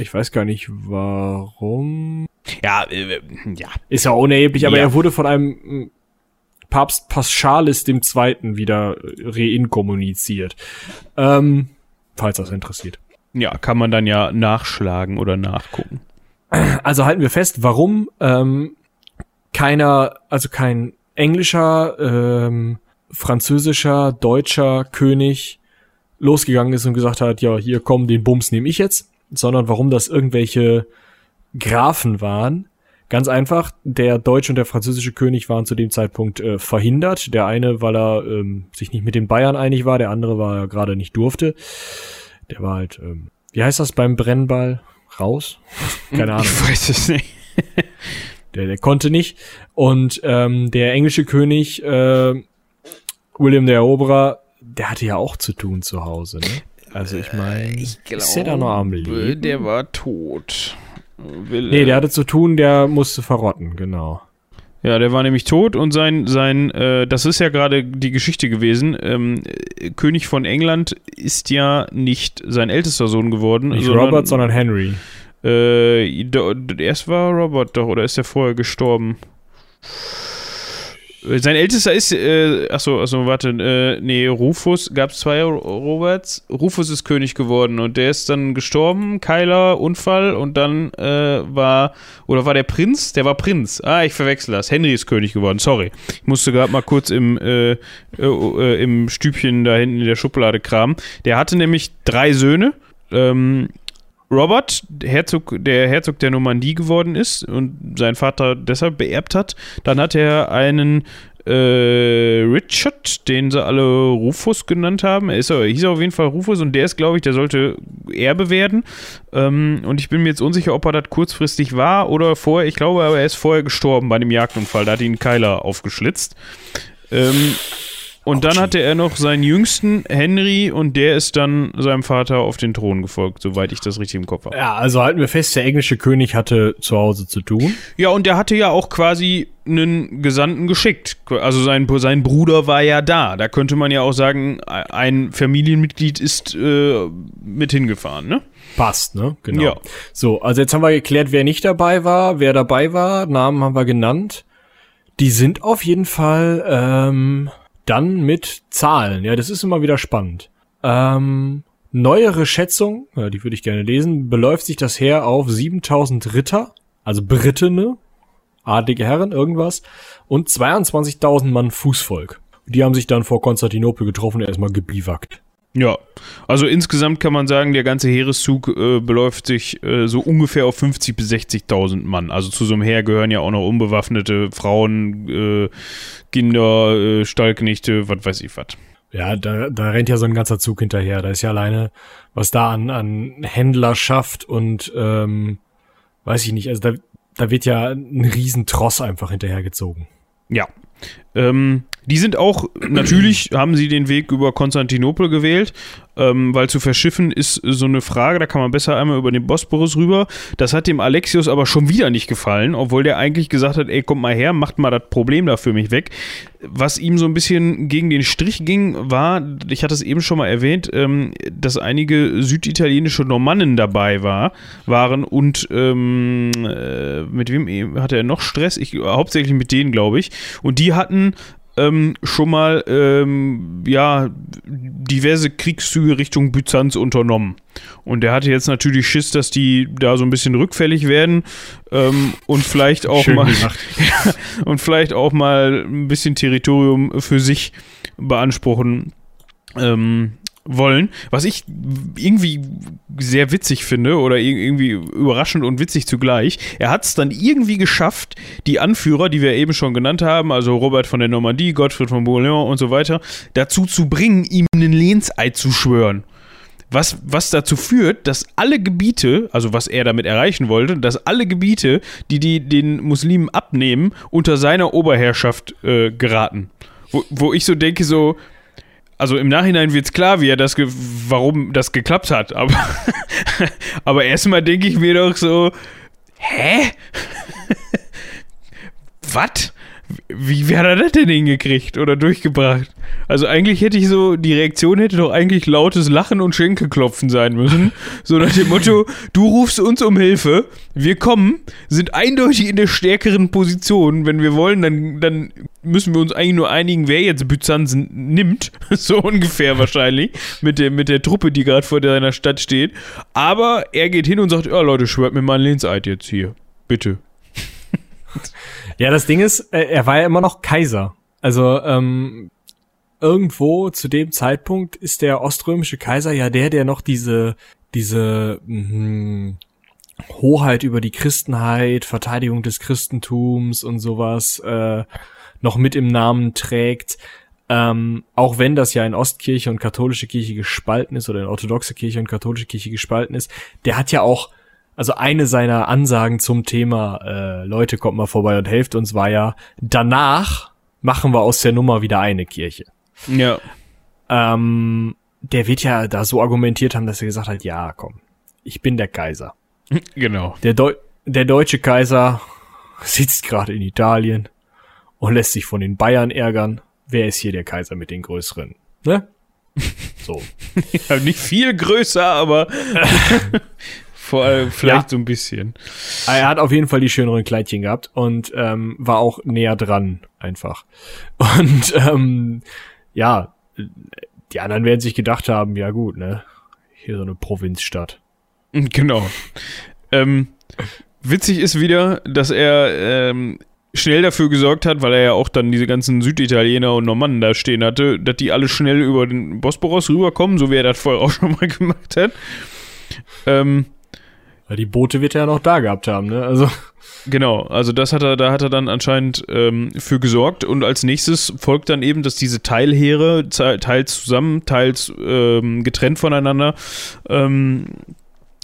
ich weiß gar nicht warum. Ja, äh, ja. Ist ja unerheblich, aber Ja. er wurde von einem mm, Papst Paschalis dem Zweiten wieder reinkommuniziert. Ähm, falls das interessiert. Ja, kann man dann ja nachschlagen oder nachgucken. Also halten wir fest, warum ähm, keiner, also kein englischer, ähm, französischer, deutscher König losgegangen ist und gesagt hat, ja, hier komm, den Bums nehme ich jetzt, sondern warum das irgendwelche Grafen waren. Ganz einfach, der deutsche und der französische König waren zu dem Zeitpunkt äh, verhindert. Der eine, weil er ähm, sich nicht mit den Bayern einig war, der andere, weil er gerade nicht durfte. Der war halt, ähm, wie heißt das beim Brennball? Raus? Keine Ahnung. Ich weiß es nicht. Der, der konnte nicht. Und ähm, der englische König, äh, William der Eroberer, der hatte ja auch zu tun zu Hause, ne? Also ich meine, ist der da noch am Leben? Der war tot. Will, Nee, der hatte zu tun, der musste verrotten, genau. Ja, der war nämlich tot und sein, sein, äh, das ist ja gerade die Geschichte gewesen. Ähm, äh, König von England ist ja nicht sein ältester Sohn geworden. Nicht Robert, sondern Henry. Äh, do- erst war Robert doch, oder ist er vorher gestorben? Äh, Sein ältester ist, äh, achso, achso, warte, äh, nee, Rufus, gab es zwei Roberts. Rufus ist König geworden und der ist dann gestorben, Kyler, Unfall und dann äh, war, oder war der Prinz? Der war Prinz. Ah, ich verwechsel das. Henry ist König geworden, sorry. Ich musste gerade mal kurz im, äh, äh, äh, im Stübchen da hinten in der Schublade kramen. Der hatte nämlich drei Söhne. Ähm, Robert, Herzog, der Herzog der Normandie geworden ist und sein Vater deshalb beerbt hat. Dann hat er einen äh, Richard, den sie alle Rufus genannt haben. Er ist, hieß auf jeden Fall Rufus und der ist, glaube ich, der sollte Erbe werden. Ähm, und ich bin mir jetzt unsicher, ob er das kurzfristig war oder vorher. Ich glaube aber, er ist vorher gestorben bei einem Jagdunfall. Da hat ihn Keiler aufgeschlitzt. Ähm, und dann hatte er noch seinen jüngsten, Henry, und der ist dann seinem Vater auf den Thron gefolgt, soweit ich das richtig im Kopf habe. Ja, also halten wir fest, der englische König hatte zu Hause zu tun. Ja, und der hatte ja auch quasi einen Gesandten geschickt. Also sein, sein Bruder war ja da. Da könnte man ja auch sagen, ein Familienmitglied ist äh, mit hingefahren, ne? Passt, ne? Genau. Ja. So, also jetzt haben wir geklärt, wer nicht dabei war, wer dabei war. Namen haben wir genannt. Die sind auf jeden Fall ähm, dann mit Zahlen. Ja, das ist immer wieder spannend. Ähm, neuere Schätzung, ja, die würde ich gerne lesen, beläuft sich das Heer auf 7000 Ritter, also Brittene, adlige Herren, irgendwas, und 22.000 Mann Fußvolk. Die haben sich dann vor Konstantinopel getroffen und erstmal gebiwakt. Ja, also insgesamt kann man sagen, der ganze Heereszug äh, beläuft sich äh, so ungefähr auf 50.000 bis 60.000 Mann. Also zu so einem Heer gehören ja auch noch unbewaffnete Frauen, äh, Kinder, äh, Stallknechte, was weiß ich was. Ja, da, da rennt ja so ein ganzer Zug hinterher. Da ist ja alleine, was da an, an Händlerschaft und ähm, weiß ich nicht, also da, da wird ja ein Riesentross einfach hinterhergezogen. Ja. Ähm, die sind auch, natürlich haben sie den Weg über Konstantinopel gewählt, ähm, weil zu verschiffen ist so eine Frage, da kann man besser einmal über den Bosporus rüber. Das hat dem Alexios aber schon wieder nicht gefallen, obwohl der eigentlich gesagt hat, ey, kommt mal her, macht mal das Problem da für mich weg. Was ihm so ein bisschen gegen den Strich ging, war, ich hatte es eben schon mal erwähnt, ähm, dass einige süditalienische Normannen dabei war, waren und ähm, äh, mit wem hatte er noch Stress? Ich, hauptsächlich mit denen, glaube ich. Und die hatten ähm, schon mal ähm, ja, diverse Kriegszüge Richtung Byzanz unternommen. Und er hatte jetzt natürlich Schiss, dass die da so ein bisschen rückfällig werden ähm, und vielleicht auch Schön mal ja, und vielleicht auch mal ein bisschen Territorium für sich beanspruchen. Ähm, wollen, was ich irgendwie sehr witzig finde oder irgendwie überraschend und witzig zugleich. Er hat es dann irgendwie geschafft, die Anführer, die wir eben schon genannt haben, also Robert von der Normandie, Gottfried von Bouillon und so weiter, dazu zu bringen, ihm einen Lehnseid zu schwören. Was, was dazu führt, dass alle Gebiete, also was er damit erreichen wollte, dass alle Gebiete, die, die den Muslimen abnehmen, unter seiner Oberherrschaft äh, geraten. Wo, wo ich so denke, so, also im Nachhinein wird es klar, wie er das warum das geklappt hat. Aber, aber erstmal denke ich mir doch so, hä? Was? Wie, wie hat er das denn hingekriegt oder durchgebracht? Also eigentlich hätte ich so, die Reaktion hätte doch eigentlich lautes Lachen und Schenkelklopfen sein müssen. So nach dem Motto, du rufst uns um Hilfe, wir kommen, sind eindeutig in der stärkeren Position. Wenn wir wollen, dann, dann müssen wir uns eigentlich nur einigen, wer jetzt Byzanz nimmt. So ungefähr wahrscheinlich. Mit der, mit der Truppe, die gerade vor deiner Stadt steht. Aber er geht hin und sagt, ja Leute, schwört mir mal ein Lehnseid jetzt hier. Bitte. Ja, das Ding ist, äh, er war ja immer noch Kaiser. Also ähm, irgendwo zu dem Zeitpunkt ist der oströmische Kaiser ja der, der noch diese diese mh, Hoheit über die Christenheit, Verteidigung des Christentums und sowas äh, noch mit im Namen trägt. Ähm, auch wenn das ja in Ostkirche und katholische Kirche gespalten ist oder in orthodoxe Kirche und katholische Kirche gespalten ist, der hat ja auch also eine seiner Ansagen zum Thema, äh, Leute, kommt mal vorbei und helft uns, war ja, danach machen wir aus der Nummer wieder eine Kirche. Ja. Ähm, der wird ja da so argumentiert haben, dass er gesagt hat, ja, komm, ich bin der Kaiser. Genau. Der, Deu der deutsche Kaiser sitzt gerade in Italien und lässt sich von den Bayern ärgern. Wer ist hier der Kaiser mit den größeren? Ne? So. ja, nicht viel größer, aber Vor allem vielleicht ja. so ein bisschen. Er hat auf jeden Fall die schöneren Kleidchen gehabt und ähm, war auch näher dran einfach. Und ähm, ja, die anderen werden sich gedacht haben, ja gut, ne? Hier so eine Provinzstadt. Genau. ähm, witzig ist wieder, dass er ähm, schnell dafür gesorgt hat, weil er ja auch dann diese ganzen Süditaliener und Normannen da stehen hatte, dass die alle schnell über den Bosporus rüberkommen, so wie er das vorher auch schon mal gemacht hat. Ähm, Ja, die Boote wird er ja noch da gehabt haben, ne? Also. Genau, also das hat er, da hat er dann anscheinend ähm, für gesorgt und als nächstes folgt dann eben, dass diese Teilheere, teils zusammen, teils ähm, getrennt voneinander, ähm,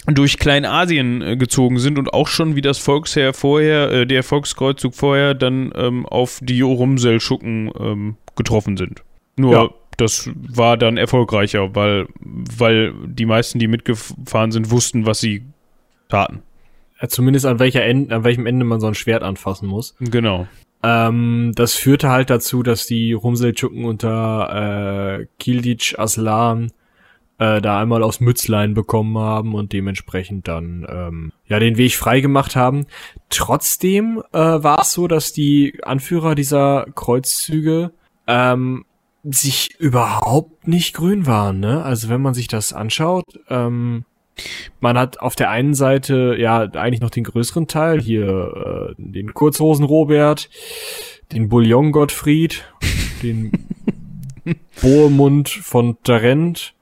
durch Kleinasien äh, gezogen sind und auch schon wie das Volksheer vorher, äh, der Volkskreuzzug vorher, dann ähm, auf die Rumselschucken ähm, getroffen sind. Nur ja. das war dann erfolgreicher, weil, weil die meisten, die mitgefahren sind, wussten, was sie taten. Ja, zumindest an, welcher End, an welchem Ende man so ein Schwert anfassen muss. Genau. Ähm, das führte halt dazu, dass die Rumseldschucken unter äh, Kildic Aslan äh, da einmal aus Mützlein bekommen haben und dementsprechend dann ähm, ja den Weg frei gemacht haben. Trotzdem äh, war es so, dass die Anführer dieser Kreuzzüge ähm, sich überhaupt nicht grün waren. Ne? Also wenn man sich das anschaut, ähm, man hat auf der einen Seite ja eigentlich noch den größeren Teil, hier äh, den Kurzhosen Robert, den Bouillon Gottfried, den Bohemund von Tarent,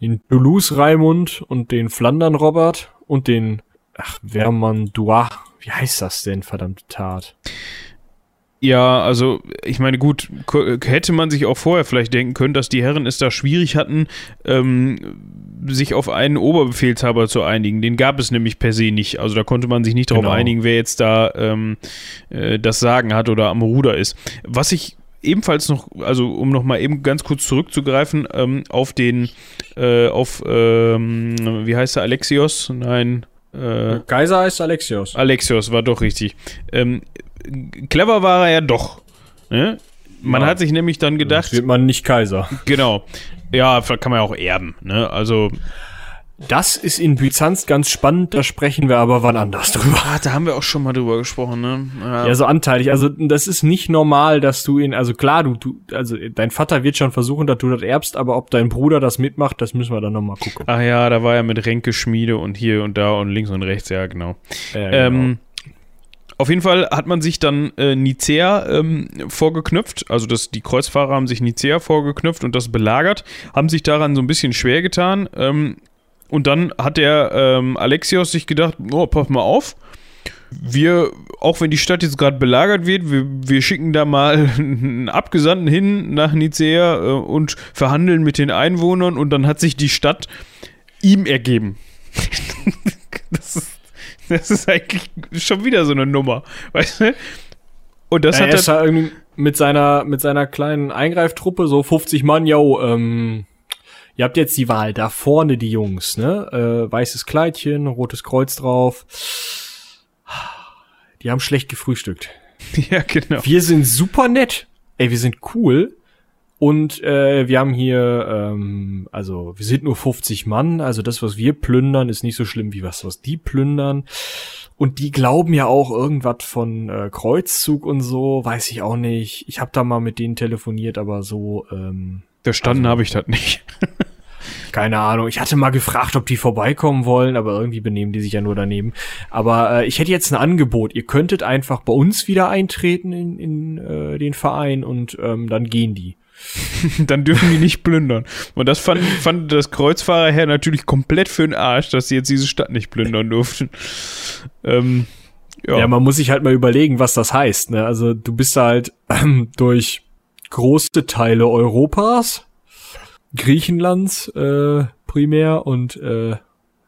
den Toulouse Raimund und den Flandern Robert und den ach, Vermandois. Wie heißt das denn, verdammte Tat? Ja, also ich meine, gut, hätte man sich auch vorher vielleicht denken können, dass die Herren es da schwierig hatten, ähm, sich auf einen Oberbefehlshaber zu einigen. Den gab es nämlich per se nicht. Also da konnte man sich nicht darauf genau. einigen, wer jetzt da ähm, äh, das Sagen hat oder am Ruder ist. Was ich ebenfalls noch, also um nochmal eben ganz kurz zurückzugreifen, ähm, auf den, äh, auf, ähm, wie heißt er, Alexios? Nein. Äh, Kaiser heißt Alexios. Alexios war doch richtig. Ähm, clever war er ja doch. Ne? Man ja. hat sich nämlich dann gedacht. Das wird man nicht Kaiser. Genau. Ja, kann man ja auch erben. Ne? Also. Das ist in Byzanz ganz spannend, da sprechen wir aber wann anders drüber. Ah, da haben wir auch schon mal drüber gesprochen, ne? Ja. ja, so anteilig. Also das ist nicht normal, dass du ihn, also klar, du, du, also dein Vater wird schon versuchen, dass du das erbst, aber ob dein Bruder das mitmacht, das müssen wir dann nochmal gucken. Ach ja, da war ja mit Ränke Schmiede und hier und da und links und rechts, ja, genau. Ja, genau. Ähm, auf jeden Fall hat man sich dann äh, Nicea ähm, vorgeknüpft, also das, die Kreuzfahrer haben sich Nicea vorgeknüpft und das belagert, haben sich daran so ein bisschen schwer getan. Ähm, und dann hat der ähm, Alexios sich gedacht, oh, pass mal auf, wir, auch wenn die Stadt jetzt gerade belagert wird, wir, wir, schicken da mal einen Abgesandten hin nach Nicea äh, und verhandeln mit den Einwohnern und dann hat sich die Stadt ihm ergeben. das ist Das ist eigentlich schon wieder so eine Nummer, weißt du? Und das ja, hat er ist irgendwie mit seiner mit seiner kleinen Eingreiftruppe so 50 Mann, yo, ähm, ihr habt jetzt die Wahl, da vorne die Jungs, ne? Äh, weißes Kleidchen, rotes Kreuz drauf. Die haben schlecht gefrühstückt. Ja, genau. Wir sind super nett. Ey, wir sind cool. Und äh, wir haben hier, ähm, also wir sind nur 50 Mann, also das, was wir plündern, ist nicht so schlimm wie was, was die plündern. Und die glauben ja auch irgendwas von äh, Kreuzzug und so, weiß ich auch nicht. Ich habe da mal mit denen telefoniert, aber so. Ähm, Verstanden also, habe ich das nicht. keine Ahnung. Ich hatte mal gefragt, ob die vorbeikommen wollen, aber irgendwie benehmen die sich ja nur daneben. Aber äh, ich hätte jetzt ein Angebot. Ihr könntet einfach bei uns wieder eintreten in, in äh, den Verein und ähm, dann gehen die. dann dürfen die nicht plündern. Und das fand, fand das Kreuzfahrerherr natürlich komplett für den Arsch, dass sie jetzt diese Stadt nicht plündern durften. Ähm, ja. ja. man muss sich halt mal überlegen, was das heißt. Ne? Also du bist halt ähm, durch große Teile Europas, Griechenlands äh, primär und äh,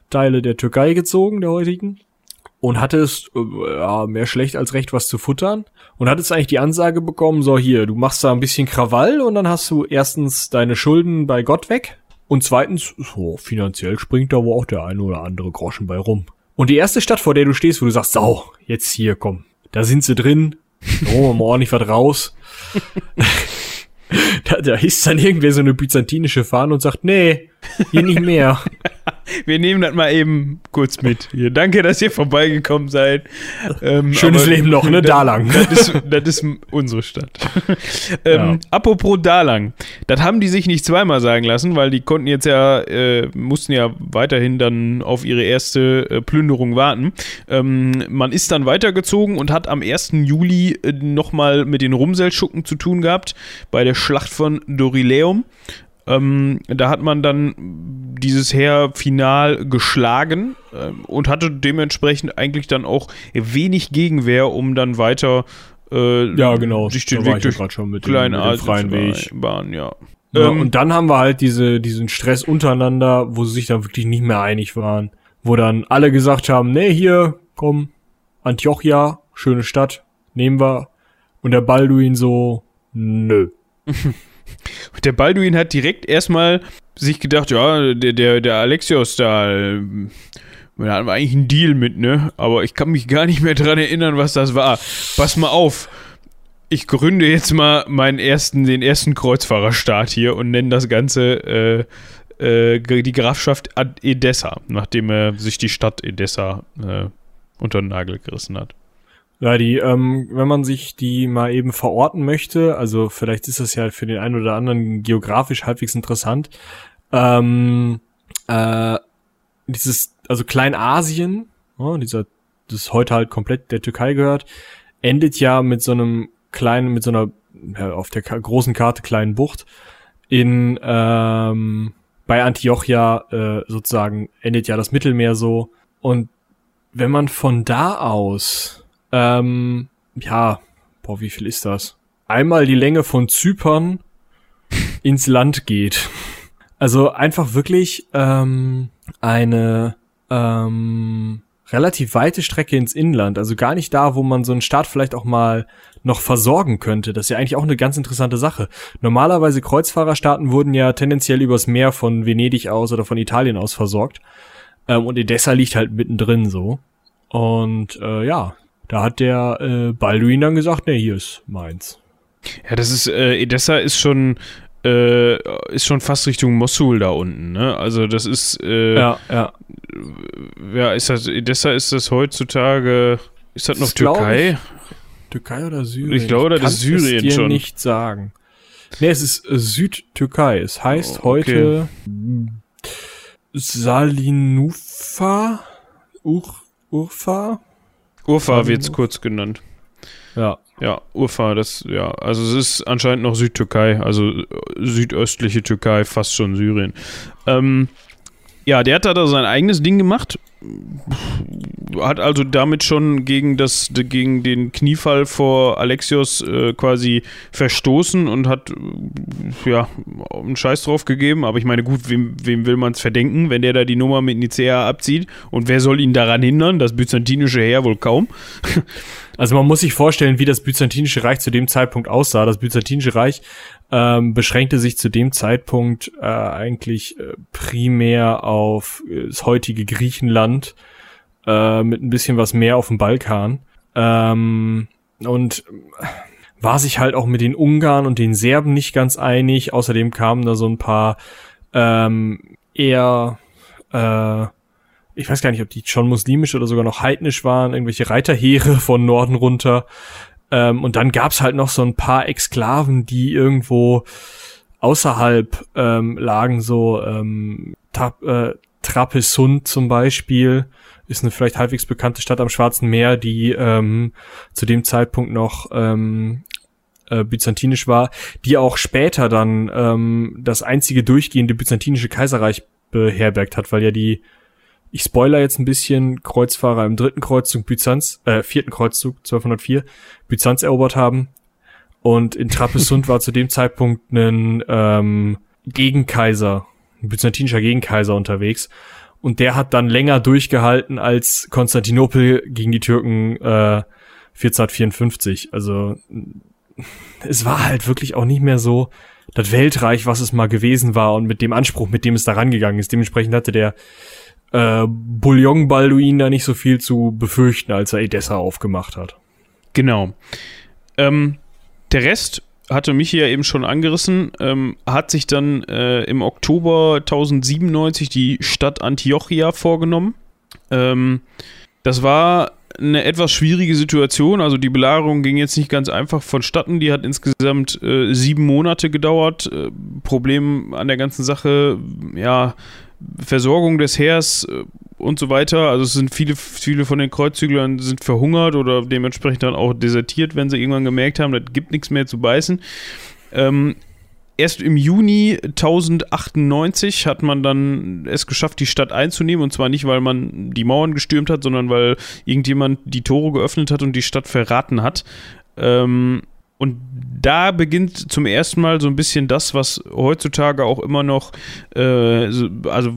Teile der Türkei gezogen, der heutigen und hattest äh, mehr schlecht als recht was zu futtern und hattest eigentlich die Ansage bekommen, so hier, du machst da ein bisschen Krawall und dann hast du erstens deine Schulden bei Gott weg und zweitens, so, finanziell springt da wohl auch der eine oder andere Groschen bei rum. Und die erste Stadt, vor der du stehst, wo du sagst, sau, jetzt hier, komm, da sind sie drin, da holen wir mal ordentlich was raus. da, da ist dann irgendwer so eine byzantinische Fahne und sagt, nee, hier nicht mehr. Wir nehmen das mal eben kurz mit. Hier, danke, dass ihr vorbeigekommen seid. Ähm, Schönes Leben noch, ne? Dalang. Das ist, das ist unsere Stadt. ähm, ja. Apropos Dalang. Das haben die sich nicht zweimal sagen lassen, weil die konnten jetzt ja, äh, mussten ja weiterhin dann auf ihre erste äh, Plünderung warten. Ähm, man ist dann weitergezogen und hat am 1. Juli äh, nochmal mit den Rumselschucken zu tun gehabt bei der Schlacht von Dorileum. Ähm, da hat man dann dieses Heer final geschlagen ähm, und hatte dementsprechend eigentlich dann auch wenig Gegenwehr, um dann weiter äh, ja, genau. sich den Weg durch schon mit dem, mit dem freien Weg. Bahn, ja. ja ähm, und dann haben wir halt diese, diesen Stress untereinander, wo sie sich dann wirklich nicht mehr einig waren. Wo dann alle gesagt haben, nee, hier, komm, Antiochia, schöne Stadt, nehmen wir. Und der Balduin so, nö. der Balduin hat direkt erstmal sich gedacht, ja, der, der, der Alexios da, äh, da hatten wir eigentlich einen Deal mit, ne? Aber ich kann mich gar nicht mehr dran erinnern, was das war. Pass mal auf. Ich gründe jetzt mal meinen ersten, den ersten Kreuzfahrerstaat hier und nenne das Ganze äh, äh, die Grafschaft Edessa, nachdem er sich die Stadt Edessa äh, unter den Nagel gerissen hat. Ja, die, ähm, wenn man sich die mal eben verorten möchte, also vielleicht ist das ja für den einen oder anderen geografisch halbwegs interessant. Ähm, äh, dieses, also Kleinasien, ja, dieser, das heute halt komplett der Türkei gehört, endet ja mit so einem kleinen, mit so einer ja, auf der großen Karte kleinen Bucht in ähm, bei Antiochia äh, sozusagen endet ja das Mittelmeer so und wenn man von da aus ähm, ja, boah, wie viel ist das? Einmal die Länge von Zypern ins Land geht. Also einfach wirklich ähm, eine ähm, relativ weite Strecke ins Inland. Also gar nicht da, wo man so einen Staat vielleicht auch mal noch versorgen könnte. Das ist ja eigentlich auch eine ganz interessante Sache. Normalerweise Kreuzfahrerstaaten wurden ja tendenziell übers Meer von Venedig aus oder von Italien aus versorgt. Ähm, und Edessa liegt halt mittendrin so. Und äh, ja, da hat der äh, Balduin dann gesagt, ne, hier ist meins. Ja, das ist, äh, Edessa ist schon, äh, ist schon fast Richtung Mosul da unten, ne? Also das ist, äh, ja, ja. Ja, ist das, Edessa ist das heutzutage, ist das noch das Türkei? Türkei oder Syrien? Ich glaube, das ist Syrien es dir schon. nicht sagen. Ne, es ist äh, Südtürkei. Es heißt oh, okay. heute Salinufa, Ur, Urfa, Urfa wird es kurz genannt. Ja. Ja, Urfa, das, ja, also es ist anscheinend noch Südtürkei, also äh, südöstliche Türkei, fast schon Syrien. Ähm, ja, der hat da sein eigenes Ding gemacht. Hat also damit schon gegen, das, gegen den Kniefall vor Alexios äh, quasi verstoßen und hat ja einen Scheiß drauf gegeben. Aber ich meine, gut, wem, wem will man es verdenken, wenn der da die Nummer mit Nicea abzieht? Und wer soll ihn daran hindern? Das byzantinische Heer wohl kaum. Also man muss sich vorstellen, wie das byzantinische Reich zu dem Zeitpunkt aussah. Das byzantinische Reich ähm, beschränkte sich zu dem Zeitpunkt äh, eigentlich äh, primär auf äh, das heutige Griechenland äh, mit ein bisschen was mehr auf dem Balkan. Ähm, und war sich halt auch mit den Ungarn und den Serben nicht ganz einig. Außerdem kamen da so ein paar ähm, eher äh, ich weiß gar nicht, ob die schon muslimisch oder sogar noch heidnisch waren, irgendwelche Reiterheere von Norden runter. Ähm, und dann gab's halt noch so ein paar Exklaven, die irgendwo außerhalb ähm, lagen, so ähm, Tap, äh, Trapezunt zum Beispiel ist eine vielleicht halbwegs bekannte Stadt am Schwarzen Meer, die ähm, zu dem Zeitpunkt noch ähm, äh, byzantinisch war, die auch später dann ähm, das einzige durchgehende byzantinische Kaiserreich beherbergt hat, weil ja die ich spoiler jetzt ein bisschen, Kreuzfahrer im dritten Kreuzzug Byzanz, äh, vierten Kreuzzug 1204 Byzanz erobert haben. Und in Trapezunt war zu dem Zeitpunkt ein ähm, Gegenkaiser, ein byzantinischer Gegenkaiser unterwegs. Und der hat dann länger durchgehalten als Konstantinopel gegen die Türken äh, 1454. Also es war halt wirklich auch nicht mehr so das Weltreich, was es mal gewesen war und mit dem Anspruch, mit dem es da rangegangen ist. Dementsprechend hatte der äh, Bouillon Balduin da nicht so viel zu befürchten, als er Edessa aufgemacht hat. Genau. Ähm, der Rest hatte mich ja eben schon angerissen, ähm, hat sich dann äh, im Oktober 1097 die Stadt Antiochia vorgenommen. Ähm, das war eine etwas schwierige Situation. Also die Belagerung ging jetzt nicht ganz einfach vonstatten. Die hat insgesamt äh, sieben Monate gedauert. Äh, Problem an der ganzen Sache, ja, Versorgung des Heers äh, und so weiter. Also es sind viele, viele von den Kreuzzüglern sind verhungert oder dementsprechend dann auch desertiert, wenn sie irgendwann gemerkt haben, das gibt nichts mehr zu beißen. Ähm, erst im Juni 1098 hat man dann es geschafft, die Stadt einzunehmen. Und zwar nicht, weil man die Mauern gestürmt hat, sondern weil irgendjemand die Tore geöffnet hat und die Stadt verraten hat. Ähm, und da beginnt zum ersten Mal so ein bisschen das, was heutzutage auch immer noch, äh, also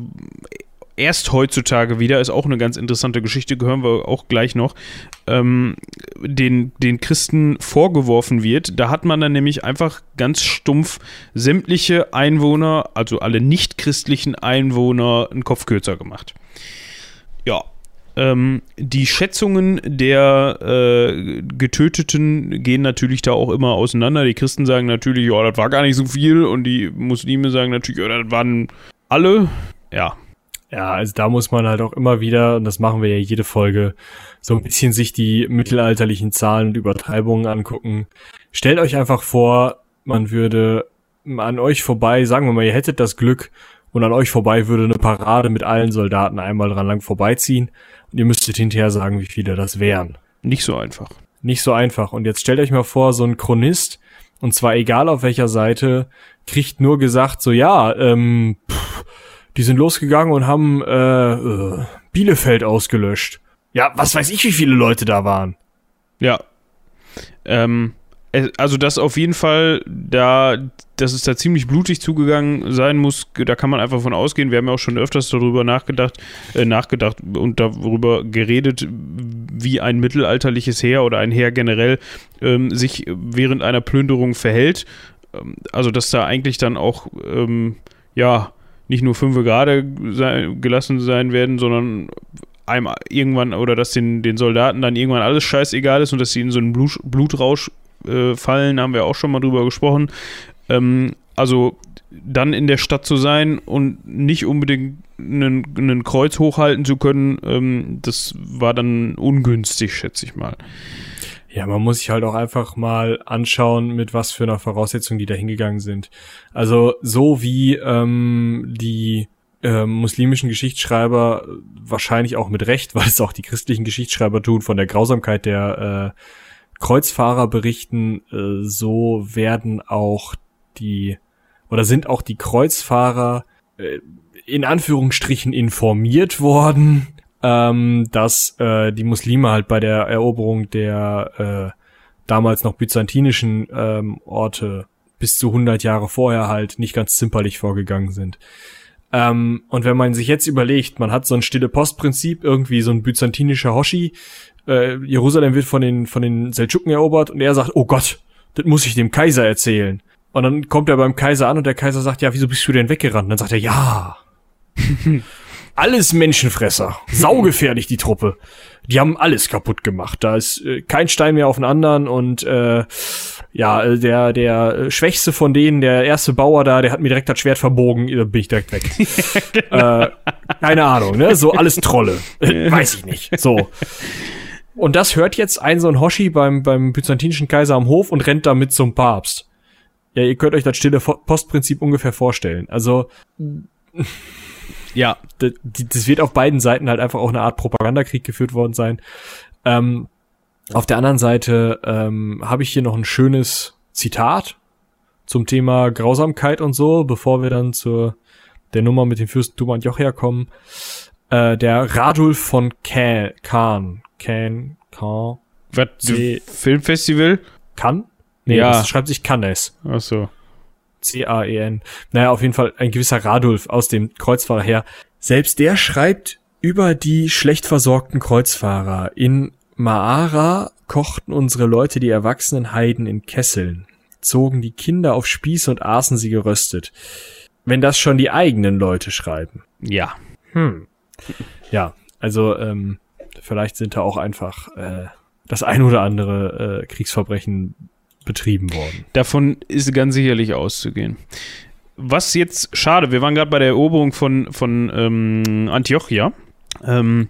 erst heutzutage wieder, ist auch eine ganz interessante Geschichte, gehören wir auch gleich noch, ähm, den, den Christen vorgeworfen wird. Da hat man dann nämlich einfach ganz stumpf sämtliche Einwohner, also alle nicht-christlichen Einwohner, einen Kopf kürzer gemacht. Ja. Ähm, die Schätzungen der äh, Getöteten gehen natürlich da auch immer auseinander. Die Christen sagen natürlich, ja, das war gar nicht so viel und die Muslime sagen natürlich, ja, das waren alle. Ja, ja, also da muss man halt auch immer wieder, und das machen wir ja jede Folge, so ein bisschen sich die mittelalterlichen Zahlen und Übertreibungen angucken. Stellt euch einfach vor, man würde an euch vorbei, sagen wir mal, ihr hättet das Glück und an euch vorbei würde eine Parade mit allen Soldaten einmal dran lang vorbeiziehen und ihr müsstet hinterher sagen, wie viele das wären. Nicht so einfach. Nicht so einfach. Und jetzt stellt euch mal vor, so ein Chronist, und zwar egal auf welcher Seite, kriegt nur gesagt, so ja, ähm, pff, die sind losgegangen und haben äh, äh, Bielefeld ausgelöscht. Ja, was weiß ich, wie viele Leute da waren. Ja. Ähm, also das auf jeden Fall, da, dass es da ziemlich blutig zugegangen sein muss, da kann man einfach von ausgehen. Wir haben ja auch schon öfters darüber nachgedacht, äh, nachgedacht und darüber geredet, wie ein mittelalterliches Heer oder ein Heer generell ähm, sich während einer Plünderung verhält. Ähm, also dass da eigentlich dann auch ähm, ja nicht nur fünf gerade sein, gelassen sein werden, sondern einem irgendwann oder dass den, den Soldaten dann irgendwann alles scheißegal ist und dass sie in so einen Blut, Blutrausch äh, fallen, haben wir auch schon mal drüber gesprochen. Ähm, also dann in der Stadt zu sein und nicht unbedingt einen, einen Kreuz hochhalten zu können, ähm, das war dann ungünstig, schätze ich mal. Ja, man muss sich halt auch einfach mal anschauen, mit was für einer Voraussetzung die da hingegangen sind. Also so wie ähm, die äh, muslimischen Geschichtsschreiber wahrscheinlich auch mit Recht, weil es auch die christlichen Geschichtsschreiber tun, von der Grausamkeit der äh, Kreuzfahrer berichten, äh, so werden auch die oder sind auch die Kreuzfahrer äh, in Anführungsstrichen informiert worden ähm, dass äh, die Muslime halt bei der Eroberung der äh, damals noch byzantinischen ähm, Orte bis zu 100 Jahre vorher halt nicht ganz zimperlich vorgegangen sind. Ähm, und wenn man sich jetzt überlegt, man hat so ein stille Postprinzip, irgendwie so ein byzantinischer Hoshi, äh, Jerusalem wird von den, von den Seldschuken erobert und er sagt, oh Gott, das muss ich dem Kaiser erzählen. Und dann kommt er beim Kaiser an und der Kaiser sagt, ja, wieso bist du denn weggerannt? Und dann sagt er, ja. alles Menschenfresser. Saugefährlich, die Truppe. Die haben alles kaputt gemacht. Da ist äh, kein Stein mehr auf den anderen und äh, ja, äh, der, der Schwächste von denen, der erste Bauer da, der hat mir direkt das Schwert verbogen, da bin ich direkt weg. genau. äh, keine Ahnung, ne? So alles Trolle. Weiß ich nicht. So. Und das hört jetzt ein so ein Hoshi beim, beim byzantinischen Kaiser am Hof und rennt damit zum Papst. Ja, ihr könnt euch das stille Postprinzip ungefähr vorstellen. Also ja, das, das wird auf beiden Seiten halt einfach auch eine Art Propagandakrieg geführt worden sein. Ähm, auf der anderen Seite ähm, habe ich hier noch ein schönes Zitat zum Thema Grausamkeit und so, bevor wir dann zur der Nummer mit dem Fürstentum Antiochia kommen. Äh, der Radulf von Kahn, Kahn, Kahn, Kahn. Was, Filmfestival? Kann? Nee, ja. das schreibt sich Cannes. Ach so. C-A-E-N. Naja, auf jeden Fall ein gewisser Radulf aus dem Kreuzfahrer her. Selbst der schreibt über die schlecht versorgten Kreuzfahrer. In Maara kochten unsere Leute die erwachsenen Heiden in Kesseln, zogen die Kinder auf Spieß und aßen sie geröstet. Wenn das schon die eigenen Leute schreiben. Ja. Hm. Ja, also ähm, vielleicht sind da auch einfach äh, das ein oder andere äh, Kriegsverbrechen betrieben worden. Davon ist ganz sicherlich auszugehen. Was jetzt schade, wir waren gerade bei der Eroberung von, von ähm, Antiochia. Ähm,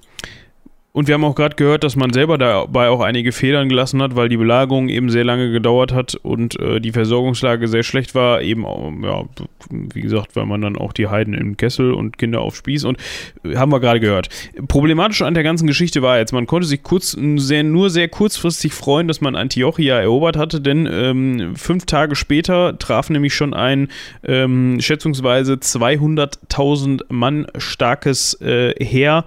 und wir haben auch gerade gehört, dass man selber dabei auch einige Federn gelassen hat, weil die Belagerung eben sehr lange gedauert hat und äh, die Versorgungslage sehr schlecht war. Eben, ja, wie gesagt, weil man dann auch die Heiden im Kessel und Kinder auf Spieß und äh, haben wir gerade gehört. Problematisch an der ganzen Geschichte war jetzt, man konnte sich kurz, sehr, nur sehr kurzfristig freuen, dass man Antiochia erobert hatte, denn ähm, fünf Tage später traf nämlich schon ein ähm, schätzungsweise 200.000 Mann starkes äh, Heer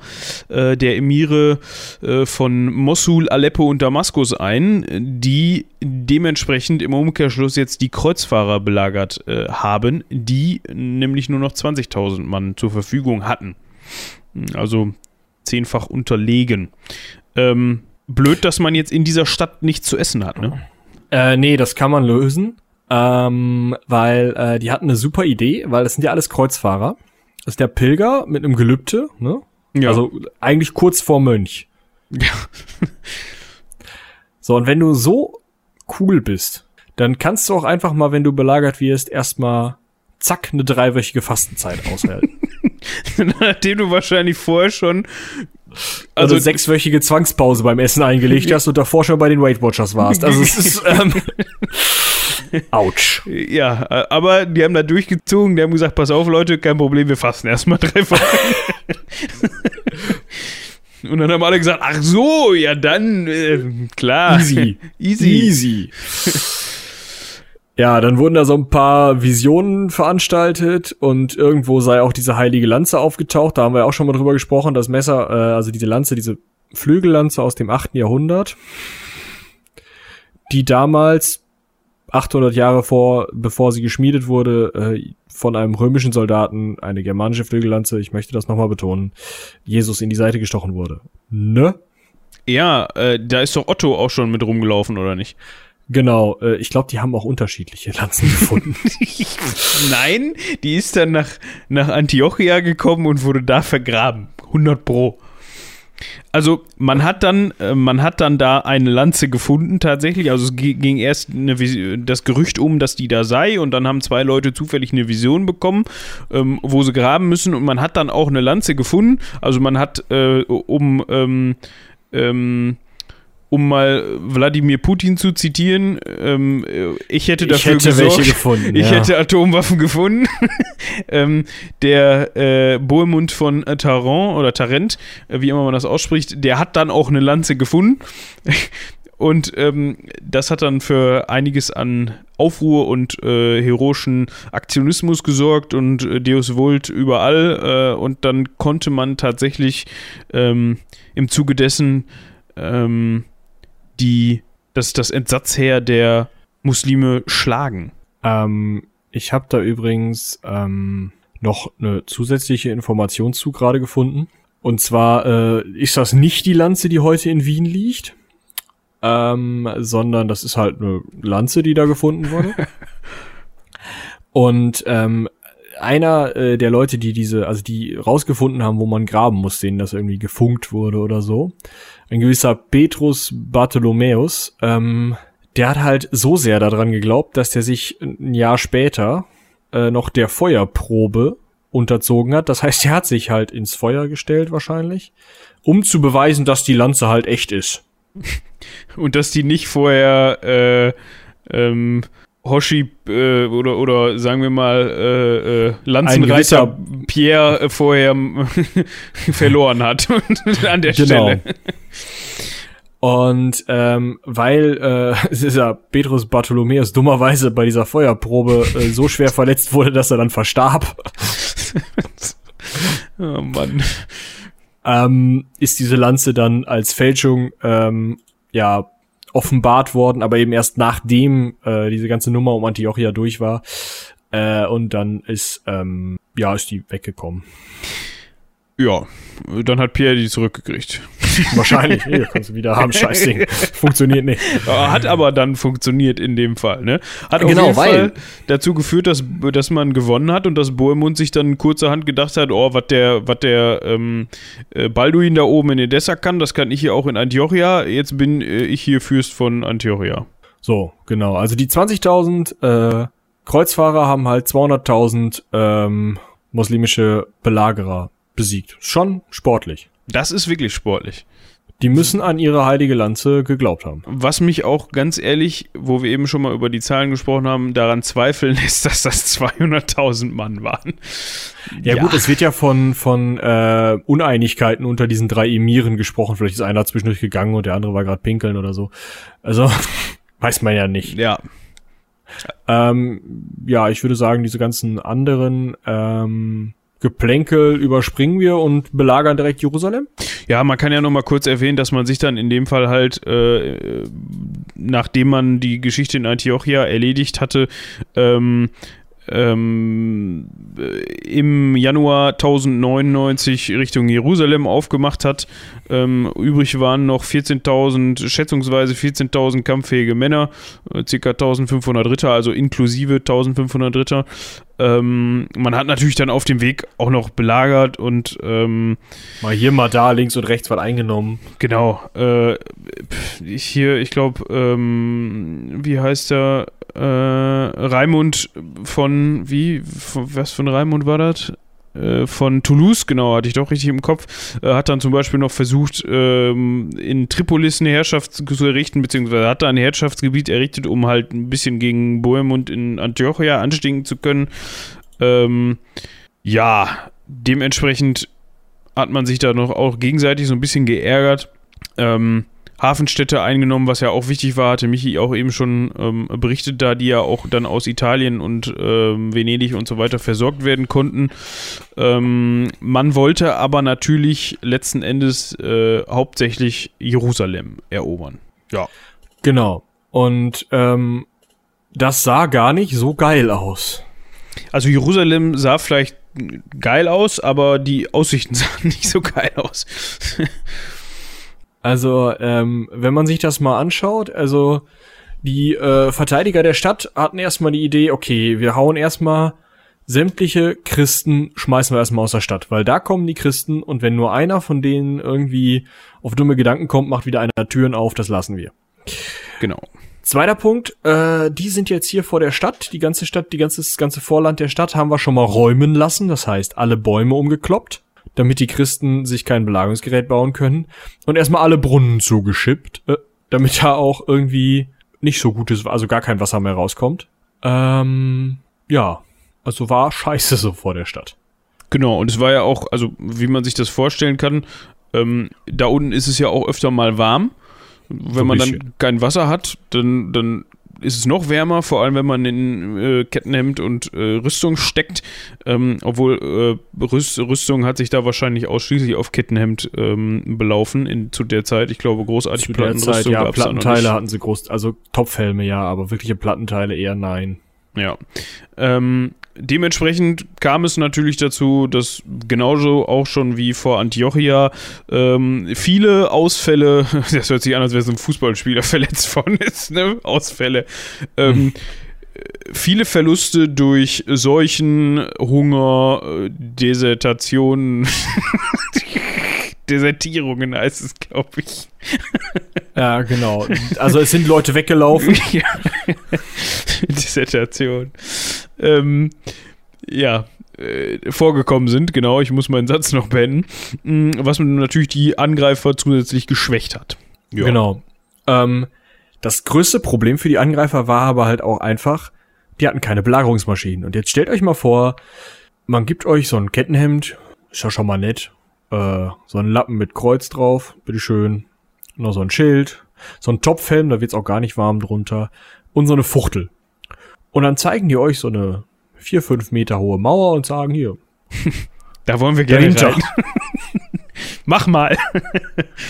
äh, der Emire äh, von Mosul, Aleppo und Damaskus ein, die dementsprechend im Umkehrschluss jetzt die Kreuzfahrer belagert äh, haben, die nämlich nur noch 20.000 Mann zur Verfügung hatten. Also zehnfach unterlegen. Ähm, blöd, dass man jetzt in dieser Stadt nichts zu essen hat, ne? Äh, nee, das kann man lösen. Ähm, weil äh, die hatten eine super Idee, weil das sind ja alles Kreuzfahrer. Das ist der Pilger mit einem Gelübde, ne? Ja. Also eigentlich kurz vor Mönch. Ja. so, und wenn du so cool bist, dann kannst du auch einfach mal, wenn du belagert wirst, erstmal zack, eine dreiwöchige Fastenzeit aushalten. Nachdem du wahrscheinlich vorher schon also, also sechswöchige Zwangspause beim Essen eingelegt hast und davor schon bei den Weight Watchers warst. Also es ist ähm, Autsch. Ja, aber die haben da durchgezogen, die haben gesagt, pass auf Leute, kein Problem, wir fasten erstmal drei Wochen. Und dann haben alle gesagt, ach so, ja dann, äh, klar. Easy. Easy. Easy. Ja, dann wurden da so ein paar Visionen veranstaltet und irgendwo sei auch diese heilige Lanze aufgetaucht. Da haben wir auch schon mal drüber gesprochen. Das Messer, äh, also diese Lanze, diese Flügellanze aus dem 8. Jahrhundert, die damals 800 Jahre vor, bevor sie geschmiedet wurde, äh, von einem römischen Soldaten, eine germanische Flügellanze, ich möchte das nochmal betonen, Jesus in die Seite gestochen wurde. Ne? Ja, äh, da ist doch Otto auch schon mit rumgelaufen, oder nicht? Genau, äh, ich glaube, die haben auch unterschiedliche Lanzen gefunden. Nein, die ist dann nach, nach Antiochia gekommen und wurde da vergraben. 100 Pro. Also man hat dann, äh, man hat dann da eine Lanze gefunden tatsächlich. Also es ging erst das Gerücht um, dass die da sei und dann haben zwei Leute zufällig eine Vision bekommen, ähm, wo sie graben müssen und man hat dann auch eine Lanze gefunden. Also man hat äh, um ähm, ähm, um mal Wladimir Putin zu zitieren, ähm, ich hätte dafür ich hätte gesorgt, gefunden, ich ja. hätte Atomwaffen gefunden. ähm, der äh, Bohemund von Tarent oder Tarent, äh, wie immer man das ausspricht, der hat dann auch eine Lanze gefunden. Und ähm, das hat dann für einiges an Aufruhr und äh, heroischen Aktionismus gesorgt und äh, Deus Vult überall. Äh, und dann konnte man tatsächlich ähm, im Zuge dessen ähm, die das, das Entsatzheer der Muslime schlagen. Ähm, ich habe da übrigens ähm, noch eine zusätzliche Information zu gerade gefunden. Und zwar äh, ist das nicht die Lanze, die heute in Wien liegt, ähm, sondern das ist halt eine Lanze, die da gefunden wurde. Und ähm, einer äh, der Leute, die diese, also die rausgefunden haben, wo man graben muss, denen das irgendwie gefunkt wurde oder so, ein gewisser Petrus Bartholomäus, ähm, der hat halt so sehr daran geglaubt, dass der sich ein Jahr später äh, noch der Feuerprobe unterzogen hat. Das heißt, er hat sich halt ins Feuer gestellt wahrscheinlich, um zu beweisen, dass die Lanze halt echt ist. Und dass die nicht vorher äh, ähm, Hoshi äh, oder, oder sagen wir mal äh, äh, Lanzenreiter Pierre äh, vorher verloren hat an der genau. Stelle. Und ähm, weil äh, ja Petrus Bartholomäus dummerweise bei dieser Feuerprobe äh, so schwer verletzt wurde, dass er dann verstarb. oh Mann. Ähm, ist diese Lanze dann als Fälschung ähm, ja offenbart worden, aber eben erst nachdem äh, diese ganze Nummer um Antiochia durch war. Äh, und dann ist, ähm, ja, ist die weggekommen. Ja, dann hat Pierre die zurückgekriegt. Wahrscheinlich. Hier kannst du wieder haben, Scheißding. Funktioniert nicht. Hat aber dann funktioniert in dem Fall, ne? Hat auf genau, jeden weil Fall dazu geführt, dass, dass man gewonnen hat und dass Bohemund sich dann kurzerhand gedacht hat, oh, was der, was der ähm, äh, Balduin da oben in Edessa kann, das kann ich hier auch in Antiochia. Jetzt bin äh, ich hier Fürst von Antiochia. So, genau. Also die 20.000 äh, Kreuzfahrer haben halt 200.000 ähm, muslimische Belagerer besiegt. Schon sportlich. Das ist wirklich sportlich. Die müssen an ihre heilige Lanze geglaubt haben. Was mich auch ganz ehrlich, wo wir eben schon mal über die Zahlen gesprochen haben, daran zweifeln lässt, dass das 200.000 Mann waren. Ja, ja, gut, es wird ja von, von äh, Uneinigkeiten unter diesen drei Emiren gesprochen. Vielleicht ist einer zwischendurch gegangen und der andere war gerade pinkeln oder so. Also weiß man ja nicht. Ja. Ähm, ja, ich würde sagen, diese ganzen anderen ähm, Geplänkel überspringen wir und belagern direkt Jerusalem? Ja, man kann ja noch mal kurz erwähnen, dass man sich dann in dem Fall halt, äh, nachdem man die Geschichte in Antiochia erledigt hatte, ähm, ähm, im Januar 1099 Richtung Jerusalem aufgemacht hat. Ähm, übrig waren noch 14.000, schätzungsweise 14.000 kampffähige Männer, äh, ca. 1.500 Ritter, also inklusive 1.500 Ritter. Ähm, man hat natürlich dann auf dem Weg auch noch belagert und ähm, mal hier, mal da, links und rechts was eingenommen. Genau. Äh, ich hier, ich glaube, ähm, wie heißt der? Äh, Raimund von, wie, von, was von Raimund war das? Äh, von Toulouse, genau, hatte ich doch richtig im Kopf, äh, hat dann zum Beispiel noch versucht, ähm, in Tripolis eine Herrschaft zu errichten, beziehungsweise hat da ein Herrschaftsgebiet errichtet, um halt ein bisschen gegen Bohemund in Antiochia anstinken zu können. Ähm, ja, dementsprechend hat man sich da noch auch gegenseitig so ein bisschen geärgert. Ähm, Hafenstädte eingenommen, was ja auch wichtig war, hatte Michi auch eben schon ähm, berichtet, da die ja auch dann aus Italien und ähm, Venedig und so weiter versorgt werden konnten. Ähm, man wollte aber natürlich letzten Endes äh, hauptsächlich Jerusalem erobern. Ja. Genau. Und ähm, das sah gar nicht so geil aus. Also Jerusalem sah vielleicht geil aus, aber die Aussichten sahen nicht so geil aus. Also, ähm, wenn man sich das mal anschaut, also die äh, Verteidiger der Stadt hatten erstmal die Idee, okay, wir hauen erstmal sämtliche Christen, schmeißen wir erstmal aus der Stadt, weil da kommen die Christen und wenn nur einer von denen irgendwie auf dumme Gedanken kommt, macht wieder einer Türen auf, das lassen wir. Genau. Zweiter Punkt, äh, die sind jetzt hier vor der Stadt, die ganze Stadt, die ganze, das ganze Vorland der Stadt haben wir schon mal räumen lassen, das heißt alle Bäume umgekloppt damit die Christen sich kein Belagungsgerät bauen können. Und erstmal alle Brunnen zugeschippt, äh, damit da auch irgendwie nicht so gutes, also gar kein Wasser mehr rauskommt. Ähm, ja, also war scheiße so vor der Stadt. Genau, und es war ja auch, also wie man sich das vorstellen kann, ähm, da unten ist es ja auch öfter mal warm. Wenn so man dann kein Wasser hat, dann, dann ist es noch wärmer, vor allem wenn man in äh, Kettenhemd und äh, Rüstung steckt. Ähm, obwohl äh, Rüst, Rüstung hat sich da wahrscheinlich ausschließlich auf Kettenhemd ähm, belaufen in, zu der Zeit. Ich glaube, großartig zu Plattenrüstung der Zeit, ja, Plattenteile hatten sie groß, also Topfhelme ja, aber wirkliche Plattenteile eher nein. Ja. Ähm, dementsprechend kam es natürlich dazu, dass genauso auch schon wie vor Antiochia ähm, viele Ausfälle, das hört sich an, als wäre so ein Fußballspieler verletzt worden ist, ne? Ausfälle. Ähm, hm. Viele Verluste durch Seuchen, Hunger, Desertationen, Desertierungen heißt es, glaube ich. Ja, genau. Also es sind Leute weggelaufen. ja. Dissertation. Ähm, ja, äh, vorgekommen sind, genau, ich muss meinen Satz noch beenden, mm, was natürlich die Angreifer zusätzlich geschwächt hat. Ja. Genau. Ähm, das größte Problem für die Angreifer war aber halt auch einfach, die hatten keine Belagerungsmaschinen. Und jetzt stellt euch mal vor, man gibt euch so ein Kettenhemd, ist ja schon mal nett, äh, so ein Lappen mit Kreuz drauf, bitteschön, noch so ein Schild, so ein Topfhelm, da wird's auch gar nicht warm drunter, und so eine Fuchtel. Und dann zeigen die euch so eine vier, fünf Meter hohe Mauer und sagen hier. da wollen wir gerne rein. Mach mal.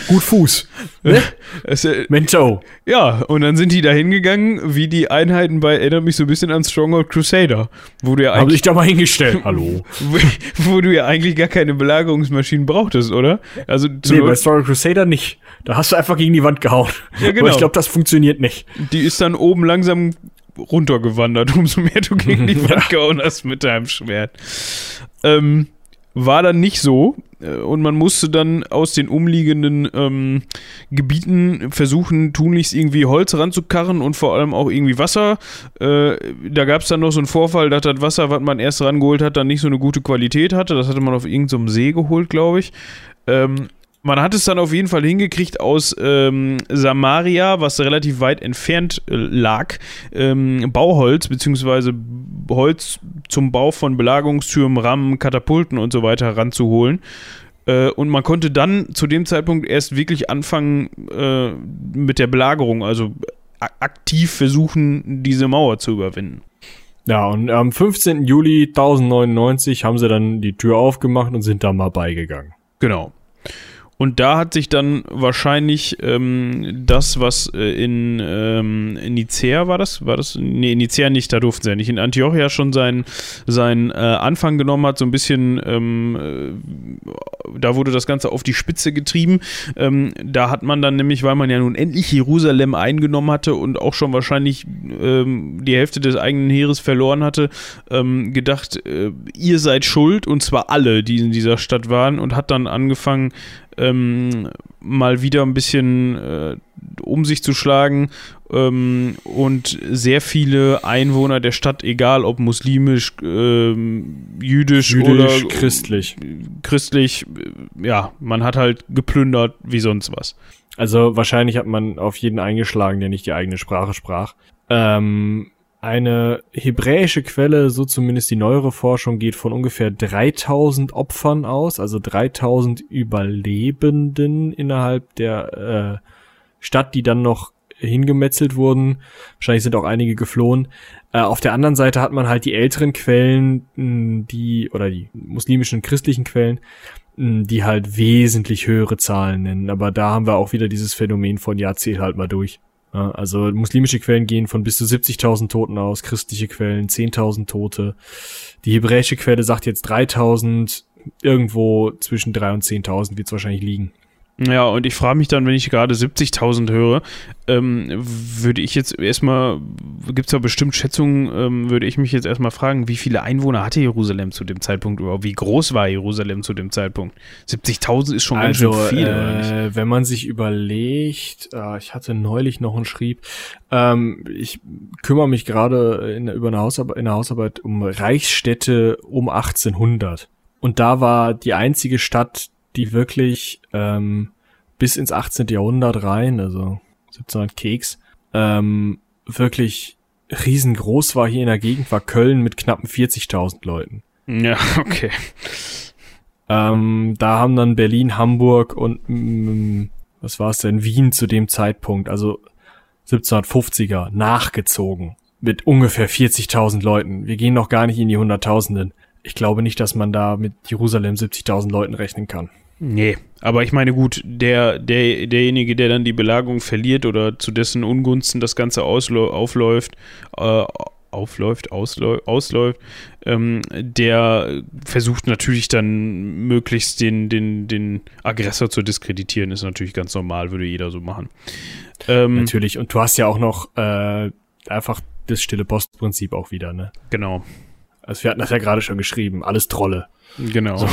Gut Fuß. Ne? Es, äh, Mento. Ja, und dann sind die da hingegangen, wie die Einheiten bei, erinnert mich so ein bisschen an Stronghold Crusader. Wo du ja Haben sich da mal hingestellt, hallo. Wo, wo, du ja eigentlich gar keine Belagerungsmaschinen brauchtest, oder? Also nee, bei Stronghold Crusader nicht. Da hast du einfach gegen die Wand gehauen. Ja, genau. Aber ich glaube, das funktioniert nicht. Die ist dann oben langsam runtergewandert, umso mehr du gegen die Wand gehauen hast mit deinem Schwert. Ähm, war dann nicht so äh, und man musste dann aus den umliegenden ähm, Gebieten versuchen, tunlichst irgendwie Holz ranzukarren und vor allem auch irgendwie Wasser. Äh, da gab es dann noch so einen Vorfall, dass das Wasser, was man erst rangeholt hat, dann nicht so eine gute Qualität hatte. Das hatte man auf irgendeinem See geholt, glaube ich. Ähm, man hat es dann auf jeden Fall hingekriegt aus ähm, Samaria, was relativ weit entfernt äh, lag, ähm, Bauholz bzw. Holz zum Bau von Belagerungstürmen, Rammen, Katapulten und so weiter ranzuholen. Äh, und man konnte dann zu dem Zeitpunkt erst wirklich anfangen äh, mit der Belagerung, also aktiv versuchen, diese Mauer zu überwinden. Ja, und am 15. Juli 1099 haben sie dann die Tür aufgemacht und sind da mal beigegangen. Genau. Und da hat sich dann wahrscheinlich ähm, das, was äh, in, ähm, in Nicea war das? War das? Nee, in Nicea nicht, da durften sie ja nicht. In Antiochia schon seinen, seinen äh, Anfang genommen hat, so ein bisschen, ähm, äh, da wurde das Ganze auf die Spitze getrieben. Ähm, da hat man dann nämlich, weil man ja nun endlich Jerusalem eingenommen hatte und auch schon wahrscheinlich ähm, die Hälfte des eigenen Heeres verloren hatte, ähm, gedacht, äh, ihr seid schuld und zwar alle, die in dieser Stadt waren und hat dann angefangen, ähm, mal wieder ein bisschen äh, um sich zu schlagen ähm, und sehr viele Einwohner der Stadt, egal ob muslimisch, ähm, jüdisch, jüdisch, oder christlich, christlich, ja, man hat halt geplündert wie sonst was. Also wahrscheinlich hat man auf jeden eingeschlagen, der nicht die eigene Sprache sprach. Ähm, eine hebräische Quelle, so zumindest die neuere Forschung, geht von ungefähr 3000 Opfern aus, also 3000 Überlebenden innerhalb der äh, Stadt, die dann noch hingemetzelt wurden. Wahrscheinlich sind auch einige geflohen. Äh, auf der anderen Seite hat man halt die älteren Quellen, die, oder die muslimischen christlichen Quellen, die halt wesentlich höhere Zahlen nennen. Aber da haben wir auch wieder dieses Phänomen von, ja, zähl halt mal durch. Also muslimische Quellen gehen von bis zu 70.000 Toten aus, christliche Quellen 10.000 Tote. Die hebräische Quelle sagt jetzt 3.000, irgendwo zwischen 3 und 10.000 wird es wahrscheinlich liegen. Ja, und ich frage mich dann, wenn ich gerade 70.000 höre, ähm, würde ich jetzt erstmal, gibt es da bestimmt Schätzungen, ähm, würde ich mich jetzt erstmal fragen, wie viele Einwohner hatte Jerusalem zu dem Zeitpunkt überhaupt? Wie groß war Jerusalem zu dem Zeitpunkt? 70.000 ist schon also, ganz schön viel, äh, oder nicht? Wenn man sich überlegt, äh, ich hatte neulich noch einen Schrieb, ähm, ich kümmere mich gerade in, über eine Hausarbeit, in der Hausarbeit um Reichsstädte um 1800. Und da war die einzige Stadt, die wirklich ähm, bis ins 18. Jahrhundert rein, also 1700 Keks, ähm, wirklich riesengroß war hier in der Gegend, war Köln mit knappen 40.000 Leuten. Ja, okay. Ähm, da haben dann Berlin, Hamburg und mm, was war es denn, Wien zu dem Zeitpunkt, also 1750er, nachgezogen mit ungefähr 40.000 Leuten. Wir gehen noch gar nicht in die Hunderttausenden. Ich glaube nicht, dass man da mit Jerusalem 70.000 Leuten rechnen kann. Nee, aber ich meine, gut, der, der, derjenige, der dann die Belagerung verliert oder zu dessen Ungunsten das Ganze aufläuft, äh, aufläuft, ausläuft, ausläuft ähm, der versucht natürlich dann möglichst den, den, den Aggressor zu diskreditieren, ist natürlich ganz normal, würde jeder so machen. Ähm, natürlich, und du hast ja auch noch äh, einfach das stille Postprinzip auch wieder, ne? Genau. Also wir hatten das ja gerade schon geschrieben, alles Trolle. Genau. So.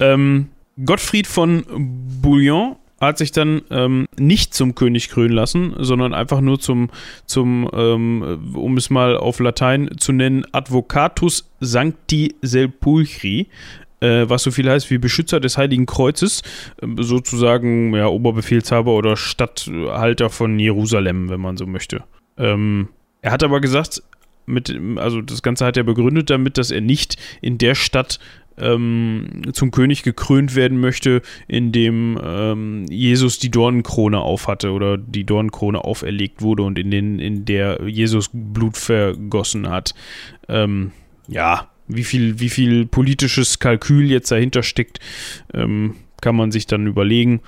ähm, Gottfried von Bouillon hat sich dann ähm, nicht zum König krönen lassen, sondern einfach nur zum, zum ähm, um es mal auf Latein zu nennen, Advocatus Sancti Sepulchri, äh, was so viel heißt wie Beschützer des Heiligen Kreuzes, äh, sozusagen ja, Oberbefehlshaber oder Statthalter von Jerusalem, wenn man so möchte. Ähm, er hat aber gesagt, mit, also das Ganze hat er begründet damit, dass er nicht in der Stadt ähm, zum König gekrönt werden möchte, indem ähm, Jesus die Dornenkrone aufhatte oder die Dornenkrone auferlegt wurde und in, den, in der Jesus Blut vergossen hat. Ähm, ja, wie viel, wie viel politisches Kalkül jetzt dahinter steckt, ähm, kann man sich dann überlegen.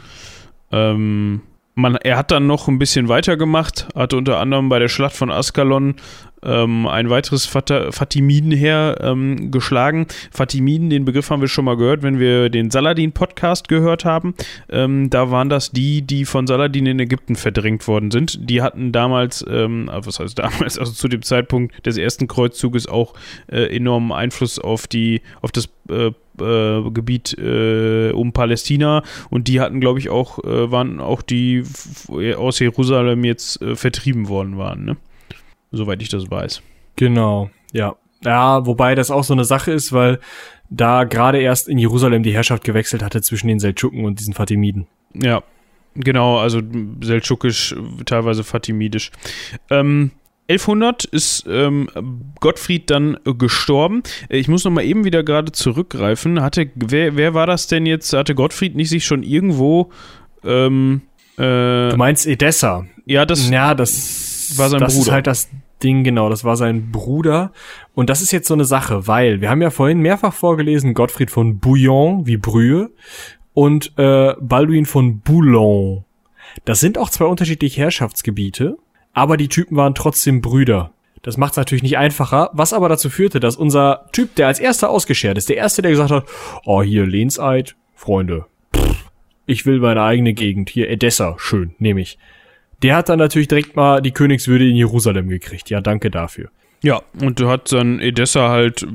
Ähm, man, er hat dann noch ein bisschen weitergemacht, hat unter anderem bei der Schlacht von Askalon ähm, ein weiteres Fatimidenheer ähm, geschlagen. Fatimiden, den Begriff haben wir schon mal gehört, wenn wir den Saladin-Podcast gehört haben. Ähm, da waren das die, die von Saladin in Ägypten verdrängt worden sind. Die hatten damals, ähm, ah, was heißt damals, also zu dem Zeitpunkt des ersten Kreuzzuges auch äh, enormen Einfluss auf die, auf das äh, äh, Gebiet äh, um Palästina und die hatten, glaube ich, auch, äh, waren auch die aus Jerusalem jetzt äh, vertrieben worden waren, ne? Soweit ich das weiß. Genau, ja. Ja, wobei das auch so eine Sache ist, weil da gerade erst in Jerusalem die Herrschaft gewechselt hatte zwischen den Seldschuken und diesen Fatimiden. Ja, genau, also seldschukisch, teilweise fatimidisch. Ähm, 1100 ist ähm, Gottfried dann gestorben. Ich muss noch mal eben wieder gerade zurückgreifen. Hatte wer, wer war das denn jetzt? Hatte Gottfried nicht sich schon irgendwo ähm, äh, Du meinst Edessa? Ja, das. Ja, das war sein das Bruder. Das ist halt das Ding, genau. Das war sein Bruder. Und das ist jetzt so eine Sache, weil wir haben ja vorhin mehrfach vorgelesen Gottfried von Bouillon wie Brühe und äh, Balduin von Boulogne. Das sind auch zwei unterschiedliche Herrschaftsgebiete aber die Typen waren trotzdem Brüder. Das macht es natürlich nicht einfacher, was aber dazu führte, dass unser Typ, der als erster ausgeschert ist, der erste, der gesagt hat, oh hier Lehnseid, Freunde, pff, ich will meine eigene Gegend, hier Edessa, schön, nehme ich. Der hat dann natürlich direkt mal die Königswürde in Jerusalem gekriegt. Ja, danke dafür. Ja, und hat dann Edessa halt,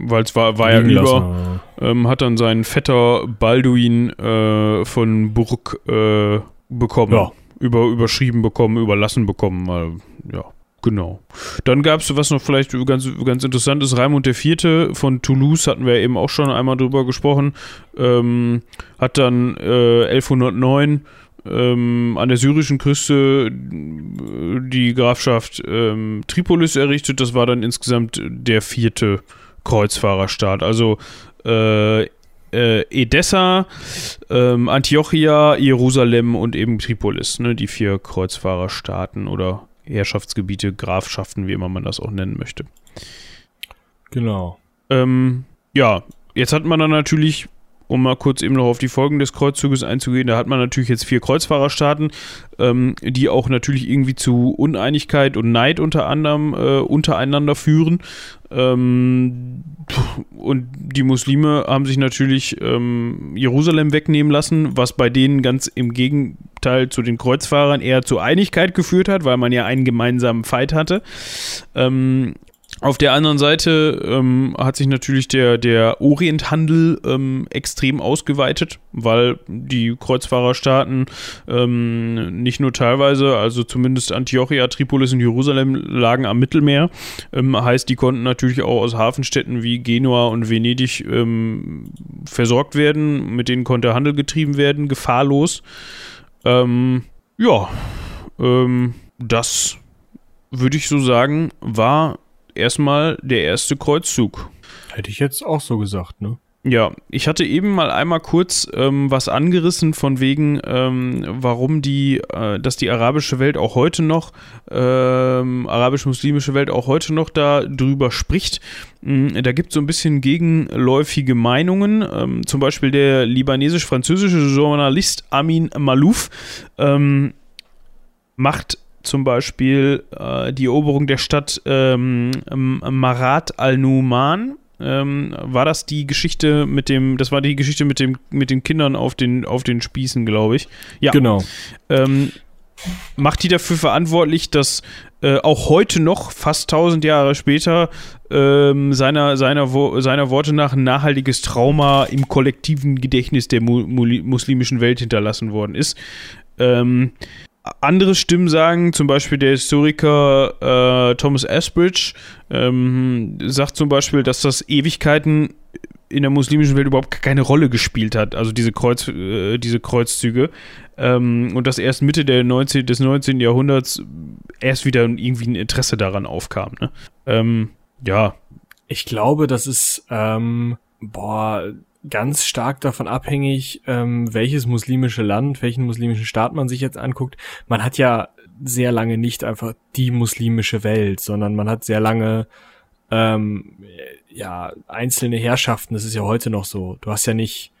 weil es war, war ja über, ähm, hat dann seinen Vetter Balduin äh, von Burg äh, bekommen. Ja über, überschrieben bekommen, überlassen bekommen. Mal, ja, genau. Dann gab es, was noch vielleicht ganz, ganz interessant ist, Raimund IV. von Toulouse, hatten wir eben auch schon einmal drüber gesprochen, ähm, hat dann äh, 1109 ähm, an der syrischen Küste die Grafschaft ähm, Tripolis errichtet. Das war dann insgesamt der vierte Kreuzfahrerstaat. Also äh, äh, Edessa, ähm, Antiochia, Jerusalem und eben Tripolis, ne, die vier Kreuzfahrerstaaten oder Herrschaftsgebiete, Grafschaften, wie immer man das auch nennen möchte. Genau. Ähm, ja, jetzt hat man dann natürlich um mal kurz eben noch auf die Folgen des Kreuzzuges einzugehen, da hat man natürlich jetzt vier Kreuzfahrerstaaten, ähm, die auch natürlich irgendwie zu Uneinigkeit und Neid unter anderem äh, untereinander führen. Ähm, und die Muslime haben sich natürlich ähm, Jerusalem wegnehmen lassen, was bei denen ganz im Gegenteil zu den Kreuzfahrern eher zur Einigkeit geführt hat, weil man ja einen gemeinsamen Fight hatte. Ähm, auf der anderen Seite ähm, hat sich natürlich der, der Orienthandel ähm, extrem ausgeweitet, weil die Kreuzfahrerstaaten ähm, nicht nur teilweise, also zumindest Antiochia, Tripolis und Jerusalem lagen am Mittelmeer. Ähm, heißt, die konnten natürlich auch aus Hafenstädten wie Genua und Venedig ähm, versorgt werden. Mit denen konnte Handel getrieben werden, gefahrlos. Ähm, ja, das würde ich so sagen, war erstmal der erste Kreuzzug. Hätte ich jetzt auch so gesagt, ne? Ja, ich hatte eben mal einmal kurz ähm, was angerissen von wegen, ähm, warum die, äh, dass die arabische Welt auch heute noch, ähm, arabisch-muslimische Welt auch heute noch da drüber spricht. Mhm, da gibt es so ein bisschen gegenläufige Meinungen. Ähm, zum Beispiel der libanesisch-französische Journalist Amin Malouf ähm, macht zum Beispiel äh, die Eroberung der Stadt ähm, Marat al-Numan. Ähm, war das die Geschichte mit dem, das war die Geschichte mit dem, mit den Kindern auf den, auf den Spießen, glaube ich. Ja. Genau. Ähm, macht die dafür verantwortlich, dass äh, auch heute noch, fast 1000 Jahre später, ähm, seiner, seiner, Wo seiner Worte nach ein nachhaltiges Trauma im kollektiven Gedächtnis der mu muslimischen Welt hinterlassen worden ist. Ähm, andere Stimmen sagen, zum Beispiel der Historiker äh, Thomas Asbridge, ähm, sagt zum Beispiel, dass das Ewigkeiten in der muslimischen Welt überhaupt keine Rolle gespielt hat, also diese, Kreuz, äh, diese Kreuzzüge. Ähm, und dass erst Mitte der 19, des 19. Jahrhunderts erst wieder irgendwie ein Interesse daran aufkam. Ne? Ähm, ja. Ich glaube, das ist, ähm, boah, ganz stark davon abhängig, ähm, welches muslimische Land, welchen muslimischen Staat man sich jetzt anguckt. Man hat ja sehr lange nicht einfach die muslimische Welt, sondern man hat sehr lange ähm, ja einzelne Herrschaften. Das ist ja heute noch so. Du hast ja nicht,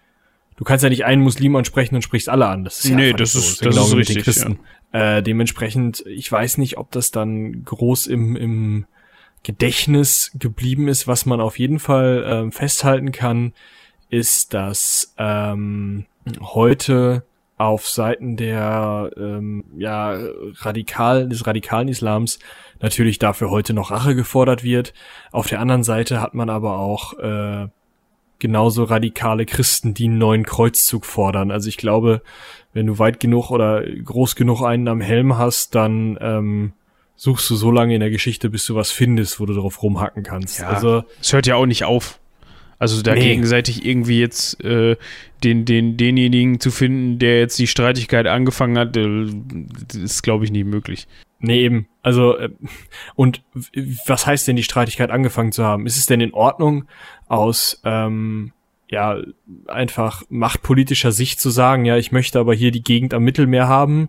du kannst ja nicht einen Muslim ansprechen und sprichst alle an. Das ist ja nee, das so. ist, das ist richtig. Christen. Ja. Äh, dementsprechend, ich weiß nicht, ob das dann groß im, im Gedächtnis geblieben ist, was man auf jeden Fall ähm, festhalten kann ist, dass ähm, heute auf Seiten der ähm, ja radikal des radikalen Islams natürlich dafür heute noch Rache gefordert wird. Auf der anderen Seite hat man aber auch äh, genauso radikale Christen, die einen neuen Kreuzzug fordern. Also ich glaube, wenn du weit genug oder groß genug einen am Helm hast, dann ähm, suchst du so lange in der Geschichte, bis du was findest, wo du drauf rumhacken kannst. Ja. Also, Es hört ja auch nicht auf. Also da Nee. gegenseitig irgendwie jetzt äh, den, den, denjenigen zu finden, der jetzt die Streitigkeit angefangen hat, äh, das ist, glaube ich, nicht möglich. nee, eben. Also, äh, und was heißt denn die Streitigkeit angefangen zu haben? Ist es denn in Ordnung, aus, ähm, ja, einfach machtpolitischer Sicht zu sagen, ja, ich möchte aber hier die Gegend am Mittelmeer haben?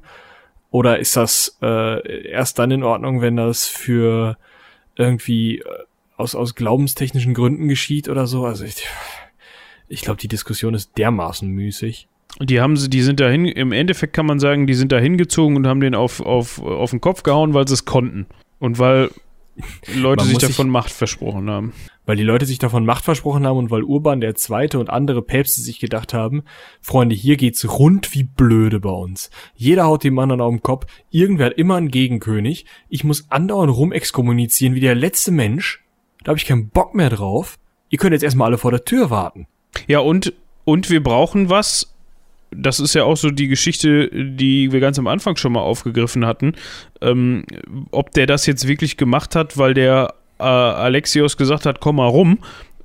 Oder ist das äh, erst dann in Ordnung, wenn das für irgendwie äh, aus, aus glaubenstechnischen Gründen geschieht oder so? Also ich, ich glaube, die Diskussion ist dermaßen müßig. Die haben sie, die sind dahin, im Endeffekt kann man sagen, die sind da hingezogen und haben den auf, auf, auf den Kopf gehauen, weil sie es konnten. Und weil Leute sich muss sich- davon Macht versprochen haben. Weil die Leute sich davon Macht versprochen haben und weil Urban der Zweite und andere Päpste sich gedacht haben, Freunde, hier geht's rund wie blöde bei uns. Jeder haut dem anderen auf den Kopf, irgendwer hat immer einen Gegenkönig, ich muss andauernd rumexkommunizieren wie der letzte Mensch, da habe ich keinen Bock mehr drauf. Ihr könnt jetzt erstmal alle vor der Tür warten. Ja, und, und wir brauchen was. Das ist ja auch so die Geschichte, die wir ganz am Anfang schon mal aufgegriffen hatten. Ähm, ob der das jetzt wirklich gemacht hat, weil der äh, Alexios gesagt hat, komm mal rum,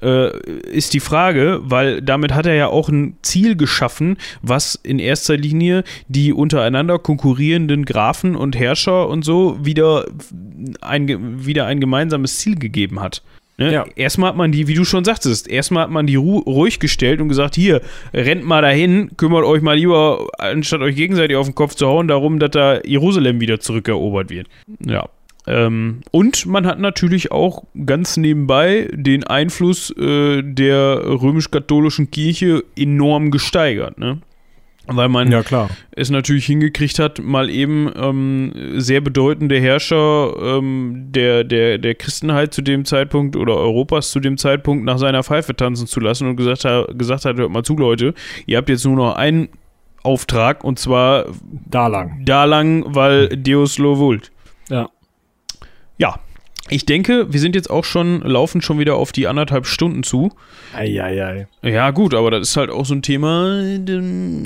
äh, ist die Frage, weil damit hat er ja auch ein Ziel geschaffen, was in erster Linie die untereinander konkurrierenden Grafen und Herrscher und so wieder ein, wieder ein gemeinsames Ziel gegeben hat. Ne? Ja. Erstmal hat man die, wie du schon sagtest, erstmal hat man die ru ruhig gestellt und gesagt, hier, rennt mal dahin, kümmert euch mal lieber, anstatt euch gegenseitig auf den Kopf zu hauen, darum, dass da Jerusalem wieder zurückerobert wird. Ja. Ähm, und man hat natürlich auch ganz nebenbei den Einfluss äh, der römisch-katholischen Kirche enorm gesteigert, ne? Weil man Ja, klar. es natürlich hingekriegt hat, mal eben ähm, sehr bedeutende Herrscher ähm, der, der, der Christenheit zu dem Zeitpunkt oder Europas zu dem Zeitpunkt nach seiner Pfeife tanzen zu lassen und gesagt, ha gesagt hat, hört mal zu, Leute, ihr habt jetzt nur noch einen Auftrag und zwar Da lang. da lang, weil Deus lo vult. Ja. Ich denke, wir sind jetzt auch schon, laufen schon wieder auf die anderthalb Stunden zu. Eieiei. Ja, gut, aber das ist halt auch so ein Thema,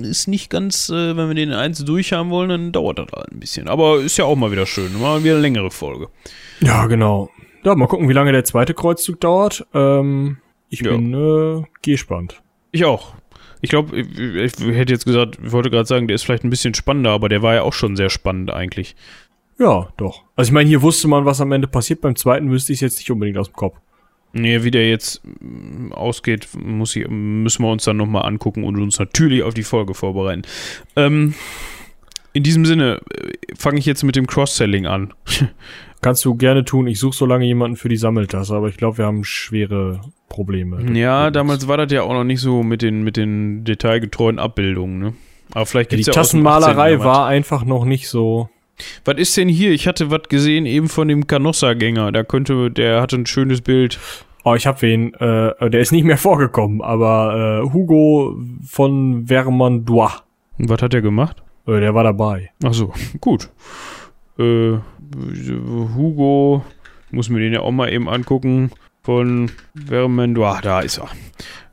ist nicht ganz, äh, wenn wir den eins durchhaben wollen, dann dauert das halt ein bisschen. Aber ist ja auch mal wieder schön, mal wieder eine längere Folge. Ja, genau. Ja, mal gucken, wie lange der zweite Kreuzzug dauert. Ähm, ich Ja. bin äh, gespannt. Ich auch. Ich glaube, ich, ich hätte jetzt gesagt, ich wollte gerade sagen, der ist vielleicht ein bisschen spannender, aber der war ja auch schon sehr spannend eigentlich. Ja, doch. Also ich meine, hier wusste man, was am Ende passiert. Beim zweiten wüsste ich es jetzt nicht unbedingt aus dem Kopf. Nee, wie der jetzt mm, ausgeht, muss ich, müssen wir uns dann nochmal angucken und uns natürlich auf die Folge vorbereiten. Ähm, in diesem Sinne äh, fange ich jetzt mit dem Cross-Selling an. Kannst du gerne tun. Ich suche so lange jemanden für die Sammeltasse, aber ich glaube, wir haben schwere Probleme. Ja, damals war das ja auch noch nicht so mit den, mit den detailgetreuen Abbildungen, ne? Aber vielleicht Ja, die gibt's ja, dem 18. Tassenmalerei war einfach noch nicht so. Was ist denn hier? Ich hatte was gesehen eben von dem Canossa-Gänger. Da könnte, der hatte ein schönes Bild. Oh, ich hab wen. Äh, der ist nicht mehr vorgekommen, aber äh, Hugo von Vermandois, Und was hat er gemacht? äh, der war dabei. Ach so, gut. Äh, Hugo, muss mir den ja auch mal eben angucken. Von Vermendois, da ist er.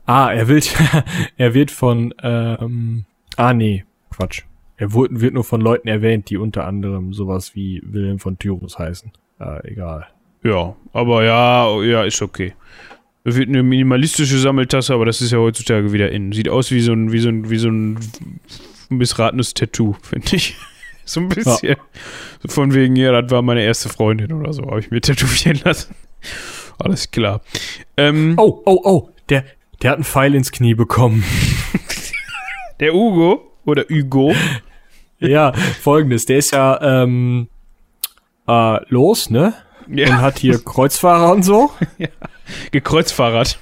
Ah, er wird, er wird von, ähm, ah nee, Quatsch. Er wurde, wird nur von Leuten erwähnt, die unter anderem sowas wie Wilhelm von Tyrus heißen. Äh, egal. Ja, aber ja, ja, ist okay. Es wird eine minimalistische Sammeltasse, aber das ist ja heutzutage wieder in. Sieht aus wie so ein, wie so ein, wie so ein missratenes Tattoo, finde ich. So ein bisschen. So von wegen, ja, das war meine erste Freundin oder so, habe ich mir tätowieren lassen. Alles klar. Ähm, Oh, oh, oh, der, der hat einen Pfeil ins Knie bekommen. Der Ugo oder Hugo. ja, folgendes, der ist ja, ähm, äh, los, ne? Und Ja, hat hier Kreuzfahrer und so. gekreuzfahrrad.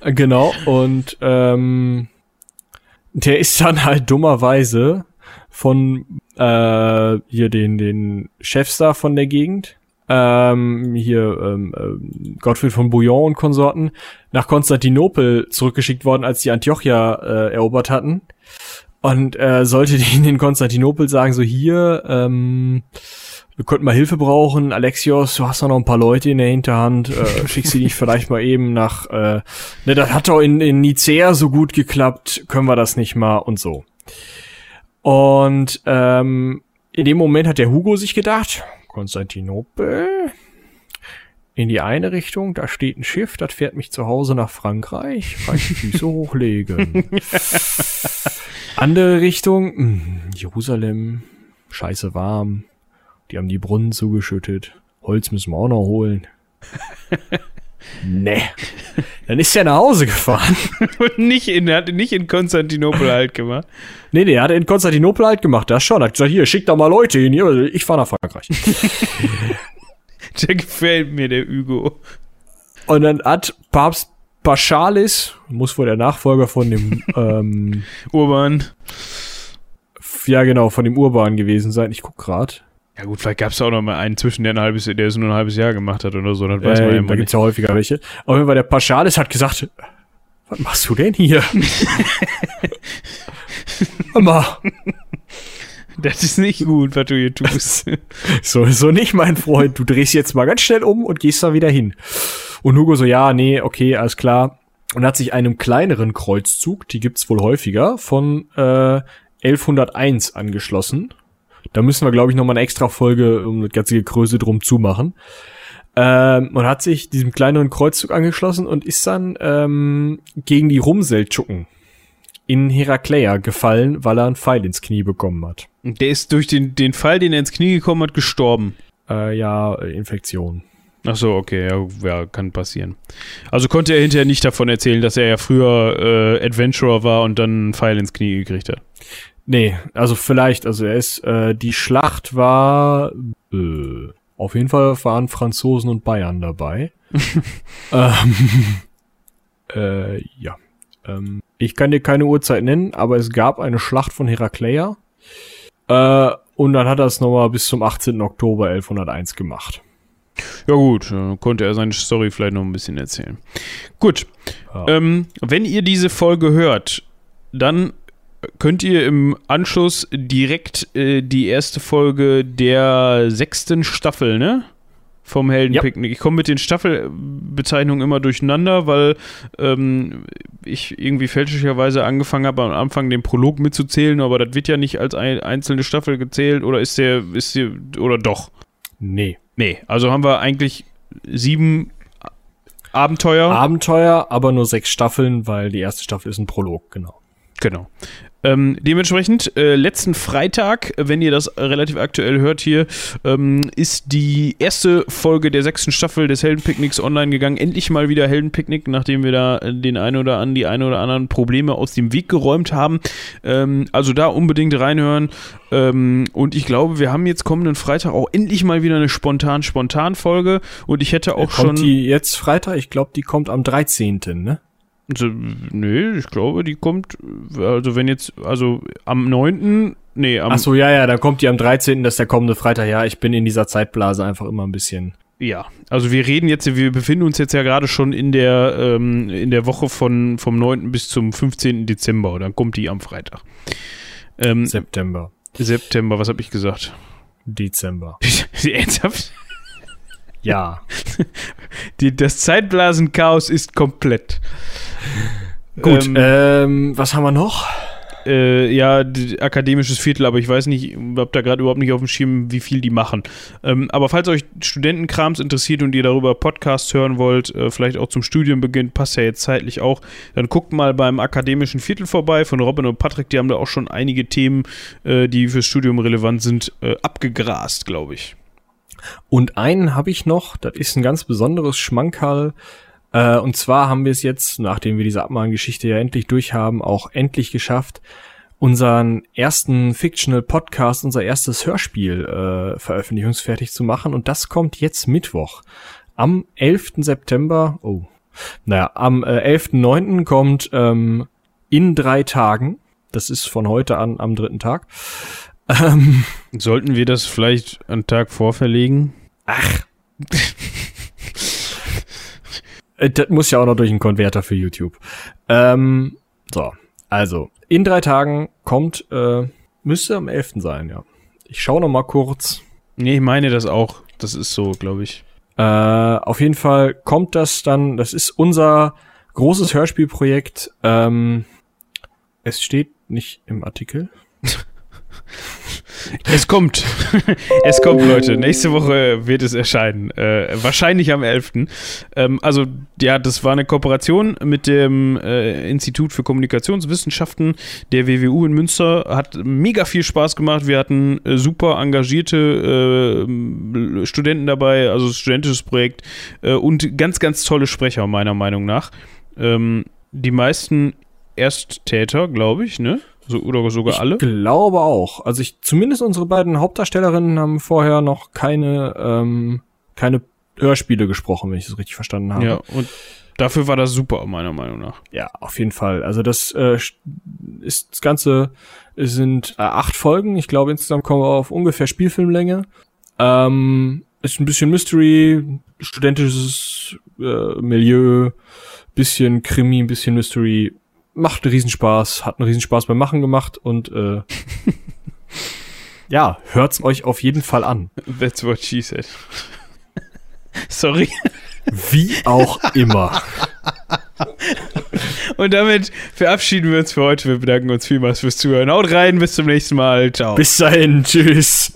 Äh, Genau, und ähm, der ist dann halt dummerweise von äh, hier den, den Chefs da von der Gegend, ähm, hier ähm, ähm, Gottfried von Bouillon und Konsorten, nach Konstantinopel zurückgeschickt worden, als die Antiochia äh, erobert hatten. Und äh, sollte denen in Konstantinopel sagen, so hier, ähm, wir könnten mal Hilfe brauchen. Alexios, du hast da noch ein paar Leute in der Hinterhand. Äh, schick sie nicht vielleicht mal eben nach. Äh, ne, das hat doch in, in Nicea so gut geklappt. Können wir das nicht mal und so. Und ähm, in dem Moment hat der Hugo sich gedacht, Konstantinopel. In die eine Richtung, da steht ein Schiff, das fährt mich zu Hause nach Frankreich. Kann ich die Füße hochlegen. Andere Richtung, mh, Jerusalem, scheiße warm. Die haben die Brunnen zugeschüttet. Holz müssen wir auch noch holen. nee. Dann ist er nach Hause gefahren. Und nicht in, er hat nicht in Konstantinopel halt gemacht. Nee, nee, er hat in Konstantinopel halt gemacht. Das schon. Hat gesagt, hier, schick doch mal Leute hin. Hier, ich fahre nach Frankreich. Der gefällt mir, der Hugo. Und dann hat Papst Paschalis, muss wohl der Nachfolger von dem, ähm, Urban. ja genau, von dem Urban gewesen sein. Ich guck grad. Ja gut, vielleicht gab es auch noch mal einen zwischen, der ein halbes, der es nur ein halbes Jahr gemacht hat oder so. Das weiß man ja Äh, immer da nicht. gibt's ja häufiger welche. Auf jeden Fall, der Paschalis hat gesagt, was machst du denn hier? Mal, Das ist nicht gut, was du hier tust. so, so nicht, mein Freund. Du drehst jetzt mal ganz schnell um und gehst da wieder hin. Und Hugo so, ja, nee, okay, alles klar. Und hat sich einem kleineren Kreuzzug, die gibt's wohl häufiger, von äh, 1101 angeschlossen. Da müssen wir, glaube ich, noch mal eine extra Folge um das ganze Größe drum zumachen. Ähm, und hat sich diesem kleineren Kreuzzug angeschlossen und ist dann ähm, gegen die Rumseldschuken in Herakleia gefallen, weil er einen Pfeil ins Knie bekommen hat. Der ist durch den, den Fall, den er ins Knie gekommen hat, gestorben. Äh, ja, Infektion. Ach so, okay, ja, ja, kann passieren. Also konnte er hinterher nicht davon erzählen, dass er ja früher äh, Adventurer war und dann einen Pfeil ins Knie gekriegt hat. Nee, also vielleicht, also er ist, äh, die Schlacht war, äh, auf jeden Fall waren Franzosen und Bayern dabei. ähm, äh, ja. Ähm, ich kann dir keine Uhrzeit nennen, aber es gab eine Schlacht von Herakleia. Äh, und dann hat er es nochmal bis zum 18. Oktober 1101 gemacht. Ja gut, äh, konnte er seine Story vielleicht noch ein bisschen erzählen. Gut, Ja. ähm, wenn ihr diese Folge hört, dann könnt ihr im Anschluss direkt äh, die erste Folge der sechsten Staffel, ne? Vom Heldenpicknick. Ich komme mit den Staffelbezeichnungen immer durcheinander, weil ähm, ich irgendwie fälschlicherweise angefangen habe, am Anfang den Prolog mitzuzählen, aber das wird ja nicht als ein, einzelne Staffel gezählt oder ist der, ist der, oder doch? Nee. Nee, also haben wir eigentlich sieben Abenteuer. Abenteuer, aber nur sechs Staffeln, weil die erste Staffel ist ein Prolog, genau. Genau. Ähm, dementsprechend, äh, letzten Freitag, wenn ihr das relativ aktuell hört hier, ähm, ist die erste Folge der sechsten Staffel des Heldenpicknicks online gegangen. Endlich mal wieder Heldenpicknick, nachdem wir da äh, den ein oder an die ein oder anderen Probleme aus dem Weg geräumt haben. Ähm, also da unbedingt reinhören. Ähm, und ich glaube, wir haben jetzt kommenden Freitag auch endlich mal wieder eine spontan-spontan-Folge. Und ich hätte auch kommt schon. die jetzt Freitag? Ich glaube, die kommt am 13., ne? Nee, ich glaube, die kommt, also wenn jetzt, also am 9., nee, am, Ach so, ja, ja, da kommt die am 13., das ist der kommende Freitag. Ja, ich bin in dieser Zeitblase einfach immer ein bisschen. ja, also wir reden jetzt, wir befinden uns jetzt ja gerade schon in der, ähm, in der Woche von, vom 9. bis zum 15. Dezember, dann kommt die am Freitag. Ähm, September, September, was habe ich gesagt? Dezember. Ernsthaft? Ja. Die, das Zeitblasenchaos ist komplett. Gut, Ähm, ähm, was haben wir noch? äh, ja, akademisches Viertel, aber ich weiß nicht, hab da gerade überhaupt nicht auf dem Schirm, wie viel die machen. Ähm, aber falls euch Studentenkrams interessiert und ihr darüber Podcasts hören wollt, äh, vielleicht auch zum Studienbeginn, passt ja jetzt zeitlich auch, dann guckt mal beim akademischen Viertel vorbei von Robin und Patrick, die haben da auch schon einige Themen, äh, die fürs Studium relevant sind, äh, abgegrast, glaube ich. Und einen habe ich noch, das ist ein ganz besonderes Schmankerl. Äh, und zwar haben wir es jetzt, nachdem wir diese Abmahngeschichte ja endlich durch haben, auch endlich geschafft, unseren ersten Fictional Podcast, unser erstes Hörspiel äh, veröffentlichungsfertig zu machen. Und das kommt jetzt Mittwoch. Am 11. September, oh, naja, am äh, 11.9. kommt ähm, in drei Tagen, das ist von heute an am dritten Tag, ähm, Sollten wir das vielleicht einen Tag vorverlegen? Ach. Äh, das muss ja auch noch durch einen Konverter für YouTube. Ähm, so, also, in drei Tagen kommt, äh, müsste am 11. sein, ja. Ich schaue noch mal kurz. Nee, ich meine das auch. Das ist so, glaube ich. Äh, auf jeden Fall kommt das dann, das ist unser großes Hörspielprojekt. Ähm, es steht nicht im Artikel. Es kommt. es kommt, Leute. Nächste Woche wird es erscheinen. Äh, wahrscheinlich am 11. Ähm, also, ja, das war eine Kooperation mit dem äh, Institut für Kommunikationswissenschaften der WWU in Münster. Hat mega viel Spaß gemacht. Wir hatten äh, super engagierte äh, Studenten dabei, also studentisches Projekt äh, und ganz, ganz tolle Sprecher, meiner Meinung nach. Ähm, die meisten Ersttäter, glaube ich, ne? So, oder sogar ich alle? Ich glaube auch. Also ich, zumindest unsere beiden Hauptdarstellerinnen haben vorher noch keine, ähm, keine Hörspiele gesprochen, wenn ich das richtig verstanden habe. Ja, und dafür war das super, meiner Meinung nach. Ja, auf jeden Fall. Also das äh, ist das Ganze sind äh, acht Folgen. Ich glaube, insgesamt kommen wir auf ungefähr Spielfilmlänge. Ähm, ist ein bisschen Mystery, studentisches äh, Milieu, bisschen Krimi, ein bisschen Mystery macht einen Riesenspaß, hat einen Riesenspaß beim Machen gemacht und äh, ja, hört's euch auf jeden Fall an. That's what she said. Sorry. Wie auch immer. Und damit verabschieden wir uns für heute. Wir bedanken uns vielmals fürs Zuhören. Haut rein, bis zum nächsten Mal. Ciao. Bis dahin, tschüss.